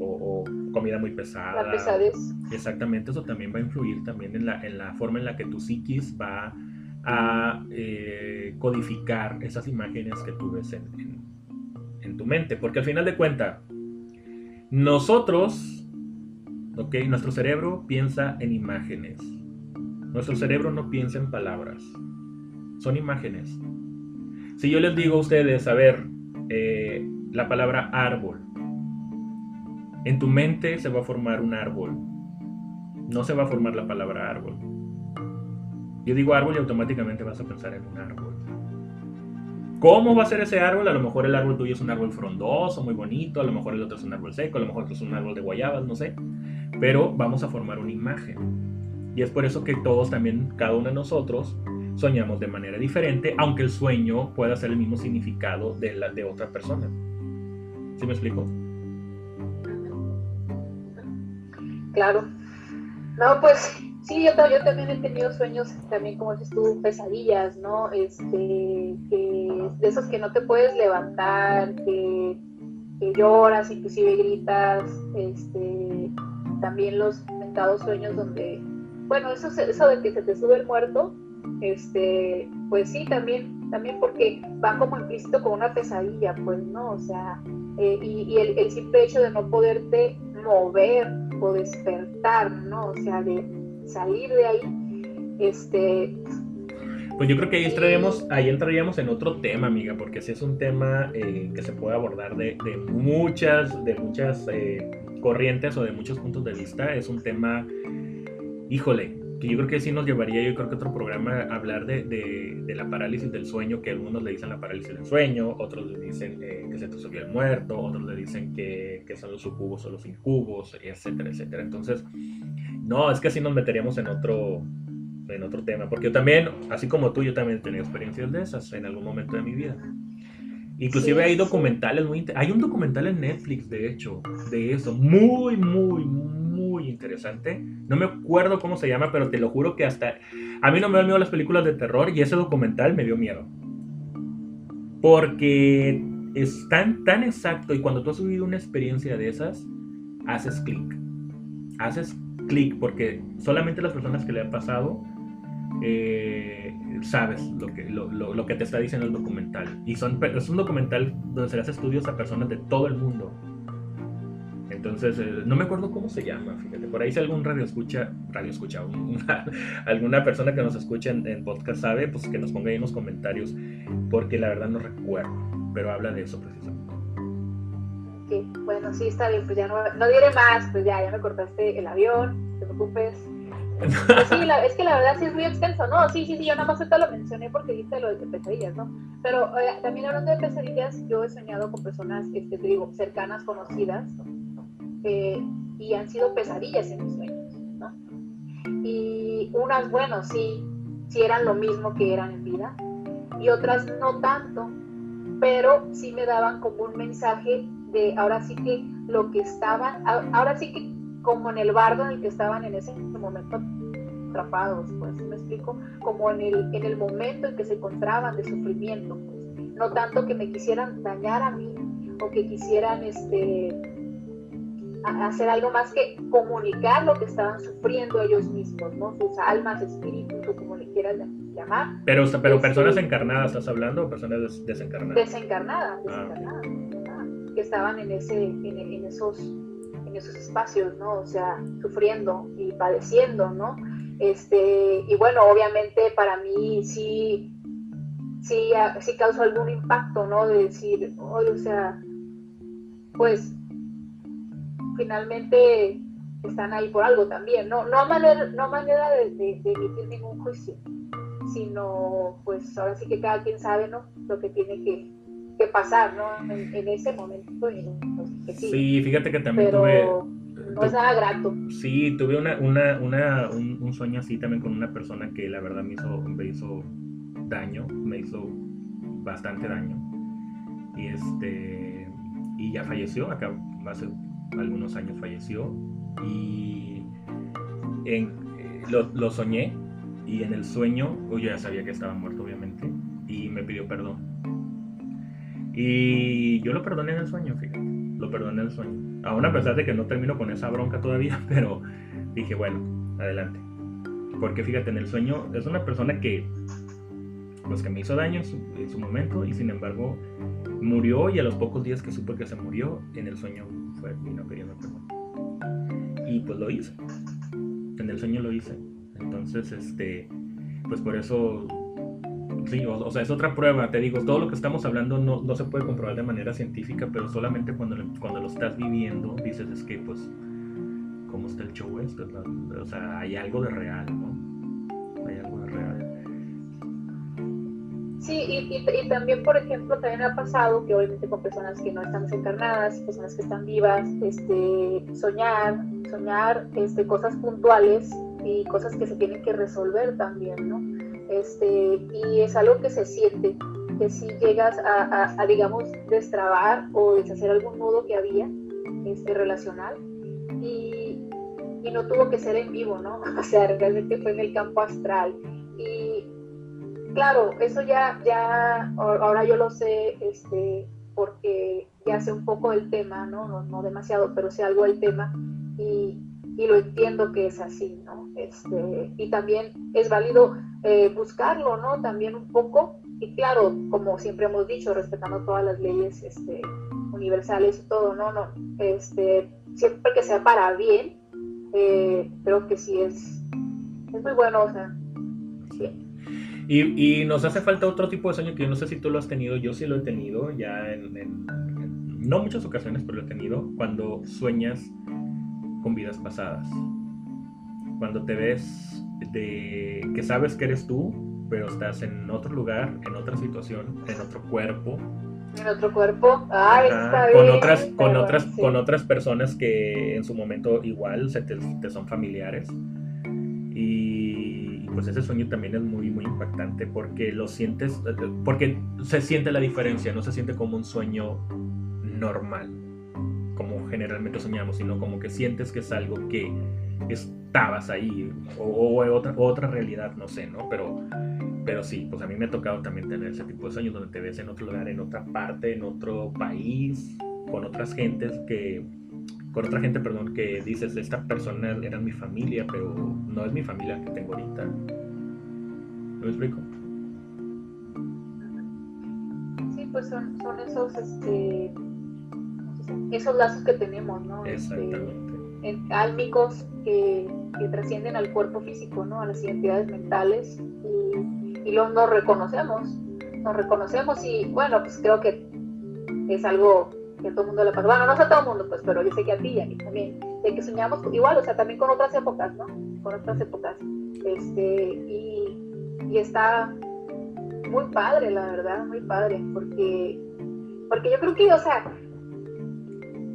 comida muy pesada. La pesadez. Exactamente, eso también va a influir también en la, en la forma en la que tu psiquis va a eh, codificar esas imágenes que tú en, en tu mente. Porque al final de cuentas, nosotros, ok, nuestro cerebro piensa en imágenes. Nuestro cerebro no piensa en palabras. Son imágenes. Si yo les digo a ustedes, a ver, eh, la palabra árbol, en tu mente se va a formar un árbol. No se va a formar la palabra árbol. Yo digo árbol y automáticamente vas a pensar en un árbol. ¿Cómo va a ser ese árbol? A lo mejor el árbol tuyo es un árbol frondoso, muy bonito, a lo mejor el otro es un árbol seco, a lo mejor otro es un árbol de guayabas, no sé. Pero vamos a formar una imagen. Y es por eso que todos también, cada uno de nosotros, soñamos de manera diferente, aunque el sueño pueda ser el mismo significado de la de otra persona. ¿Sí me explico? Claro. No, pues Sí, yo, también he tenido sueños, también como dices tú, pesadillas, ¿no? Este, que, de esos que no te puedes levantar, que, lloras, inclusive gritas, este, también los mentados sueños donde, bueno, eso, eso de que se te sube el muerto, este, pues sí, también, también porque va como implícito con una pesadilla, pues, ¿no? O sea, eh, y, el, el simple hecho de no poderte mover o despertar, ¿no? O sea, de salir de ahí, este... Pues yo creo que ahí entraríamos, ahí entraríamos en otro tema, amiga, porque si es un tema eh, que se puede abordar de, muchas, de muchas eh, corrientes o de muchos puntos de vista. Es un tema, híjole, que yo creo que sí nos llevaría, yo creo que otro programa a hablar de, de, la parálisis del sueño, que algunos le dicen la parálisis del sueño, otros le dicen eh, que se te subió el muerto, otros le dicen que, que son los sucubos o los incubos, etcétera, etcétera. Entonces, no, es que así nos meteríamos en otro, en otro tema, porque yo también, así como tú, yo también he tenido experiencias de esas en algún momento de mi vida. Inclusive hay documentales muy... Hay un documental en Netflix, de hecho, de eso, muy, muy, muy interesante. No me acuerdo cómo se llama, pero te lo juro que hasta... A mí no me dan miedo las películas de terror y ese documental me dio miedo. Porque es tan, tan exacto y cuando tú has vivido una experiencia de esas, haces clic. Haces clic, porque solamente las personas que le han pasado eh, sabes lo que, lo, que te está diciendo el documental. Y son, es un documental donde se le hace estudios a personas de todo el mundo. Entonces, eh, no me acuerdo cómo se llama, fíjate. Por ahí si algún radio escucha, radio escucha, (laughs) alguna persona que nos escucha en, podcast sabe, pues que nos ponga ahí en los comentarios, porque la verdad no recuerdo, pero habla de eso precisamente bueno, sí, está bien, pues ya no, no diré más, pues ya, ya me cortaste el avión, no te preocupes. Pues sí, es que la verdad sí es muy extenso, ¿no? Sí, sí, sí, yo nada más te lo mencioné porque viste lo de pesadillas, ¿no? Pero eh, también hablando de pesadillas, yo he soñado con personas, este, te digo, cercanas, conocidas, eh, y han sido pesadillas en mis sueños, ¿no? Y unas, bueno, sí, sí eran lo mismo que eran en vida, y otras no tanto, pero sí me daban como un mensaje de ahora sí que lo que estaban, ahora sí que como en el bardo en el que estaban en ese momento atrapados, pues me explico, como en el, en el momento en que se encontraban de sufrimiento, pues, no tanto que me quisieran dañar a mí o que quisieran este hacer algo más que comunicar lo que estaban sufriendo ellos mismos, ¿no? Sus almas, espíritus o como le quieras llamar. Pero, pero este, personas encarnadas, ¿estás hablando o personas desencarnadas? Desencarnadas, ah. Que estaban en, ese, en, esos, en esos espacios, ¿no? O sea, sufriendo y padeciendo, ¿no? Este, y bueno, obviamente para mí sí, sí, sí causó algún impacto, ¿no? De decir, oye, o sea, pues finalmente están ahí por algo también, ¿no? No manera, no manera de emitir ningún juicio, sino pues ahora sí que cada quien sabe, ¿no? Lo que tiene que, que pasar, ¿no? En, ese momento. sí, fíjate que también tuve... No es nada grato. Sí, tuve una, una, una un, sueño así también con una persona que la verdad me hizo, me hizo daño, me hizo bastante daño. Y este y ya falleció acá hace algunos años falleció y en, eh, lo, soñé y en el sueño, yo ya sabía que estaba muerto obviamente, y me pidió perdón. Y yo lo perdoné en el sueño, fíjate, lo perdoné en el sueño. Aún a pesar de que no termino con esa bronca todavía, (laughs) pero dije, bueno, adelante. Porque fíjate, en el sueño es una persona que, pues que me hizo daño en su, momento y sin embargo murió y a los pocos días que supe que se murió, en el sueño fue, vino pidiendo perdón. Y pues lo hice. En el sueño lo hice. Entonces, este, pues por eso Sí, o, sea, es otra prueba, te digo, todo lo que estamos hablando no, no se puede comprobar de manera científica, pero solamente cuando, cuando lo estás viviendo dices, es que pues cómo está el show este, o sea, hay algo de real, ¿no? Hay algo de real. Sí, y, y, también, por ejemplo, también ha pasado que obviamente con personas que no están desencarnadas, personas que están vivas, este, soñar, soñar este, cosas puntuales y cosas que se tienen que resolver también, ¿no? Este, y es algo que se siente, que si llegas a, digamos, destrabar o deshacer algún nudo que había este, relacional, y no tuvo que ser en vivo, ¿no? (laughs) O sea, realmente fue en el campo astral. Y claro, eso ya, ya, ahora yo lo sé, este, porque ya sé un poco del tema, ¿no? No, demasiado, pero sé algo del tema y, y, lo entiendo que es así, ¿no? Este, y también es válido eh, buscarlo, ¿no? También un poco, y claro, como siempre hemos dicho, respetando todas las leyes este, universales y todo, ¿no? no este, siempre que sea para bien, eh, creo que sí es, es muy bueno, o sea, Y, y, nos hace falta otro tipo de sueño que yo no sé si tú lo has tenido, yo sí lo he tenido, ya en, no muchas ocasiones, pero lo he tenido, cuando sueñas con vidas pasadas. Cuando te ves de que sabes que eres tú, pero estás en otro lugar, en otra situación, en otro cuerpo, en otro cuerpo. Ah, está con otras, con otras, con otras personas que en su momento igual se te, son familiares. Y, pues ese sueño también es muy, muy impactante porque lo sientes, porque se siente la diferencia, no se siente como un sueño normal, generalmente soñamos, sino como que sientes que es algo que estabas ahí, o, otra, otra realidad, no sé, ¿no? Pero pero sí, pues a mí me ha tocado también tener ese tipo de sueños donde te ves en otro lugar, en otra parte, en otro país, con otras gentes que, con otra gente, perdón, que dices, esta persona era mi familia, pero no es mi familia que tengo ahorita. ¿Me explico? Sí, pues son, son esos, este, esos lazos que tenemos, ¿no? Este, Exactamente. Este, álmicos que, que trascienden al cuerpo físico, ¿no? A las identidades mentales y y lo, nos reconocemos, nos reconocemos y bueno, pues creo que es algo que a todo el mundo le pasa. Bueno, no a todo el mundo, pues, pero yo sé que a ti y a mí también, de que soñamos igual, o sea, también con otras épocas, ¿no? Con otras épocas. Este, y, y está muy padre, la verdad, muy padre, porque, porque yo creo que, o sea,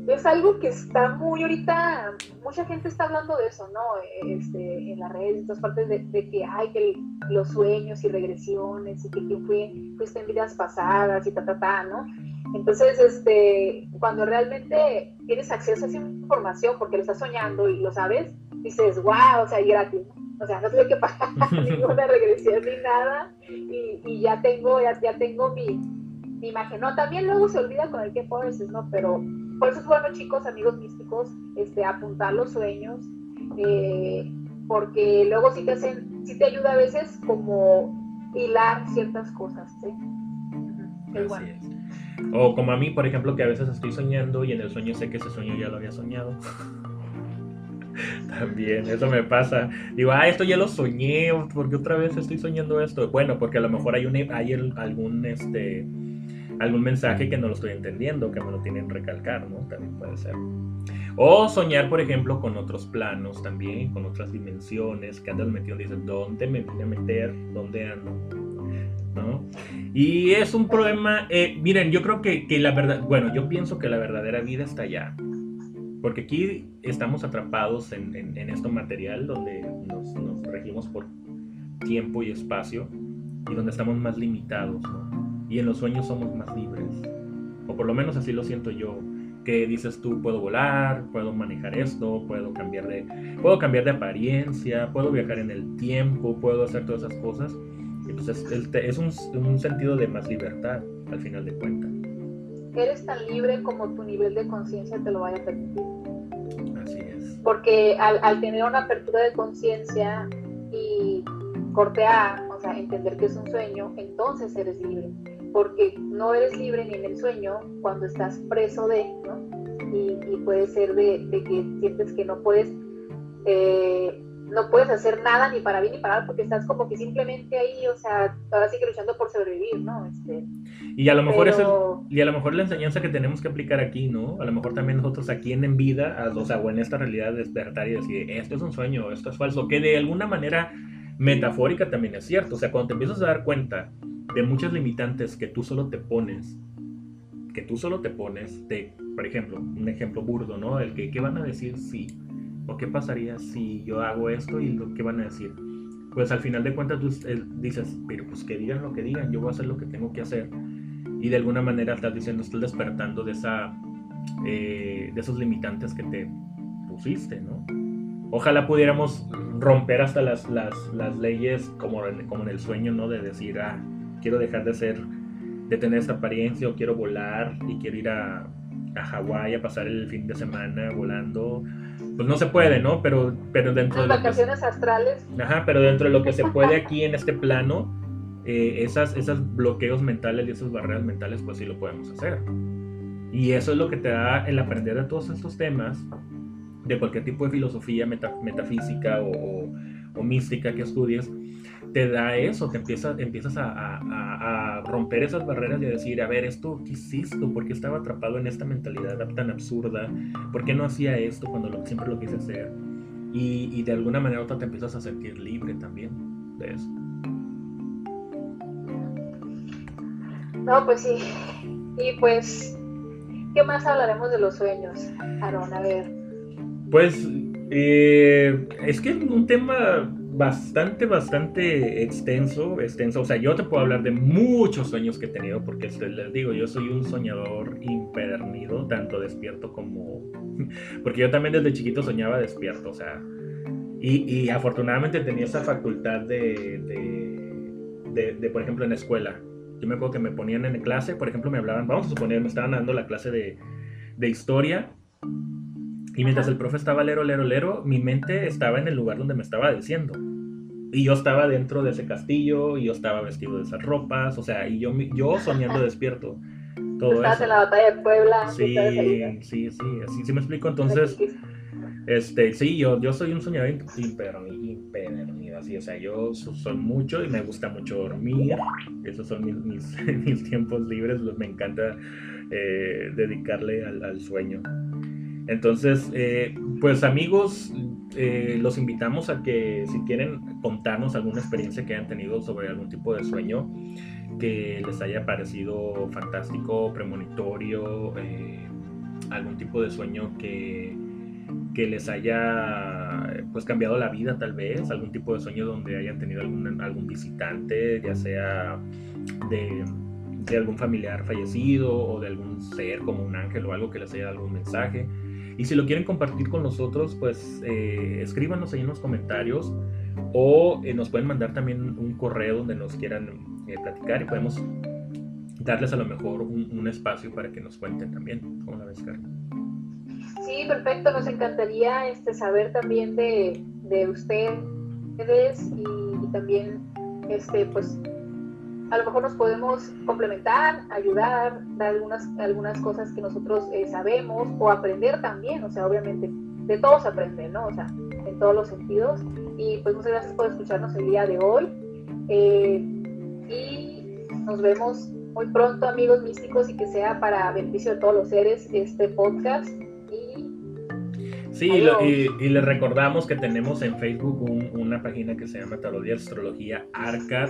es algo que está muy ahorita, mucha gente está hablando de eso, ¿no? Este, en las redes, en todas partes, de, que hay que los sueños y regresiones y que, que fue, fuiste en vidas pasadas y ta, ta, ta, ¿no? Entonces, este, cuando realmente tienes acceso a esa información porque lo estás soñando y lo sabes, dices, wow, o sea, y gratis, O sea, no tuve que pagar (laughs) ninguna (laughs) regresión ni nada y, y ya tengo, ya, ya tengo mi, mi, imagen. No, también luego se olvida con el que veces, ¿no? Pero por eso es bueno, chicos, amigos místicos, este, apuntar los sueños, eh, porque luego sí te hacen, sí te ayuda a veces como hilar ciertas cosas, ¿sí? O como a mí, por ejemplo, que a veces estoy soñando y en el sueño sé que ese sueño ya lo había soñado. (laughs) También, eso me pasa. Digo, ah, esto ya lo soñé, porque otra vez estoy soñando esto. Bueno, porque a lo mejor hay, un, hay algún, este, algún mensaje que no lo estoy entendiendo, que me lo tienen recalcar, ¿no? También puede ser. O soñar, por ejemplo, con otros planos también, con otras dimensiones, que andas metido y dices, ¿dónde me vine a meter? ¿Dónde ando? ¿No? Y es un problema, eh, miren, yo creo que, que, la verdad, bueno, yo pienso que la verdadera vida está allá. Porque aquí estamos atrapados en, en, esto material donde nos, nos regimos por tiempo y espacio y donde estamos más limitados, ¿no? Y en los sueños somos más libres. O por lo menos así lo siento yo. que dices tú, puedo volar, puedo manejar esto, puedo cambiar de, puedo cambiar de apariencia, puedo viajar en el tiempo, puedo hacer todas esas cosas. Entonces es, un, un, sentido de más libertad al final de cuentas. Eres tan libre como tu nivel de conciencia te lo vaya a permitir. Así es. Porque al, al tener una apertura de conciencia y corte A, o sea, entender que es un sueño, entonces eres libre porque no eres libre ni en el sueño cuando estás preso de, ¿no? Y, puede ser de, que sientes que no puedes, eh, no puedes hacer nada ni para bien ni para mal porque estás como que simplemente ahí, o sea, ahora sí que luchando por sobrevivir, ¿no? Este, y a lo mejor es y a lo mejor la enseñanza que tenemos que aplicar aquí, ¿no? A lo mejor también nosotros aquí en, en vida, o sea, o en esta realidad despertar y decir, esto es un sueño, esto es falso, que de alguna manera metafórica también es cierto, o sea, cuando te empiezas a dar cuenta de muchas limitantes que tú solo te pones, que tú solo te pones, de, por ejemplo, un ejemplo burdo, ¿no? El que, ¿qué van a decir si? ¿O qué pasaría si yo hago esto y lo que van a decir? Pues al final de cuentas tú dices, pero pues que digan lo que digan, yo voy a hacer lo que tengo que hacer. Y de alguna manera estás diciendo, estás despertando de, esa, eh, de esos limitantes que te pusiste, ¿no? Ojalá pudiéramos romper hasta las, las, las leyes como, como en el sueño, ¿no? De decir, ah, quiero dejar de ser, de tener esa apariencia o quiero volar y quiero ir a, a Hawái a pasar el fin de semana volando. Pues no se puede, ¿no? Pero, pero dentro de... vacaciones astrales. Ajá, pero dentro de lo que se puede aquí en este plano, eh, esas, esos bloqueos mentales y esas barreras mentales, pues sí lo podemos hacer. Y eso es lo que te da el aprender de todos estos temas, de cualquier tipo de filosofía metafísica o, o mística que estudies, te da eso, te empieza, empiezas a, romper esas barreras y a decir, a ver, esto, ¿qué hiciste? ¿Por qué estaba atrapado en esta mentalidad tan absurda? ¿Por qué no hacía esto cuando lo, siempre lo quise hacer? Y, de alguna manera otra te empiezas a sentir libre también de eso. No, pues sí. Y pues, ¿qué más hablaremos de los sueños, Aaron? A ver. Pues, eh, es que un tema bastante, bastante extenso, extenso. O sea, yo te puedo hablar de muchos sueños que he tenido, porque les digo, yo soy un soñador impernido, tanto despierto como... (laughs) Porque yo también desde chiquito soñaba despierto, o sea... Y, afortunadamente tenía esa facultad de, de, por ejemplo, en la escuela. Yo me acuerdo que me ponían en clase, por ejemplo, me hablaban, vamos a suponer, me estaban dando la clase de, de historia y mientras el profe estaba lero, lero, lero, mi mente estaba en el lugar donde me estaba diciendo. Y yo estaba dentro de ese castillo, y yo estaba vestido de esas ropas, o sea, y yo, yo soñando (laughs) despierto. Todo Estabas en la batalla de Puebla. Sí, sí, sí, así sí me explico. Entonces, este, sí, yo, yo soy un soñador impedernido, así, o sea, yo soy mucho y me gusta mucho dormir. Esos son mis, mis, (laughs) tiempos libres, me encanta eh, dedicarle al, al sueño. Entonces, eh, pues amigos, eh, los invitamos a que si quieren contarnos alguna experiencia que hayan tenido sobre algún tipo de sueño que les haya parecido fantástico, premonitorio, eh, algún tipo de sueño que, que les haya pues cambiado la vida tal vez, algún tipo de sueño donde hayan tenido algún, algún visitante, ya sea de, de algún familiar fallecido o de algún ser como un ángel o algo que les haya dado algún mensaje. Y si lo quieren compartir con nosotros, pues eh, escríbanos ahí en los comentarios o eh, nos pueden mandar también un correo donde nos quieran eh, platicar y podemos darles a lo mejor un, espacio para que nos cuenten también. ¿Cómo la ves? Sí, perfecto. Nos encantaría este, saber también de, de ustedes y, y también este, pues a lo mejor nos podemos complementar, ayudar, dar algunas, algunas cosas que nosotros eh, sabemos o aprender también, o sea, obviamente, de todos aprender, ¿no? O sea, en todos los sentidos. Y pues muchas gracias por escucharnos el día de hoy. Eh, y nos vemos muy pronto, amigos místicos, y que sea para beneficio de todos los seres este podcast. Sí, y, les recordamos que tenemos en Facebook una página que se llama Tarot y Astrología Arcad.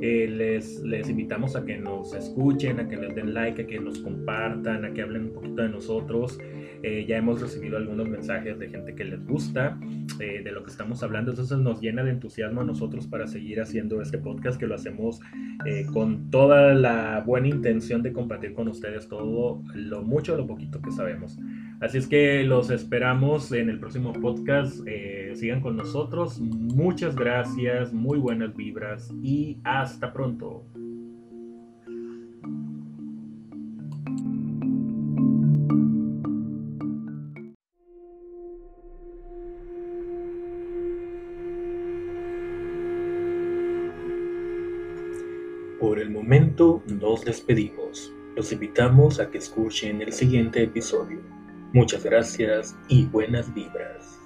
Eh, les, les invitamos a que nos escuchen, a que les den like, a que nos compartan, a que hablen un poquito de nosotros. Eh, ya hemos recibido algunos mensajes de gente que les gusta eh, de lo que estamos hablando, entonces nos llena de entusiasmo a nosotros para seguir haciendo este podcast que lo hacemos eh, con toda la buena intención de compartir con ustedes todo lo mucho o lo poquito que sabemos. Así es que los esperamos en el próximo podcast. sigan con nosotros. Muchas gracias, muy buenas vibras y hasta pronto. Por el momento nos despedimos. Los invitamos a que escuchen el siguiente episodio. Muchas gracias y buenas vibras.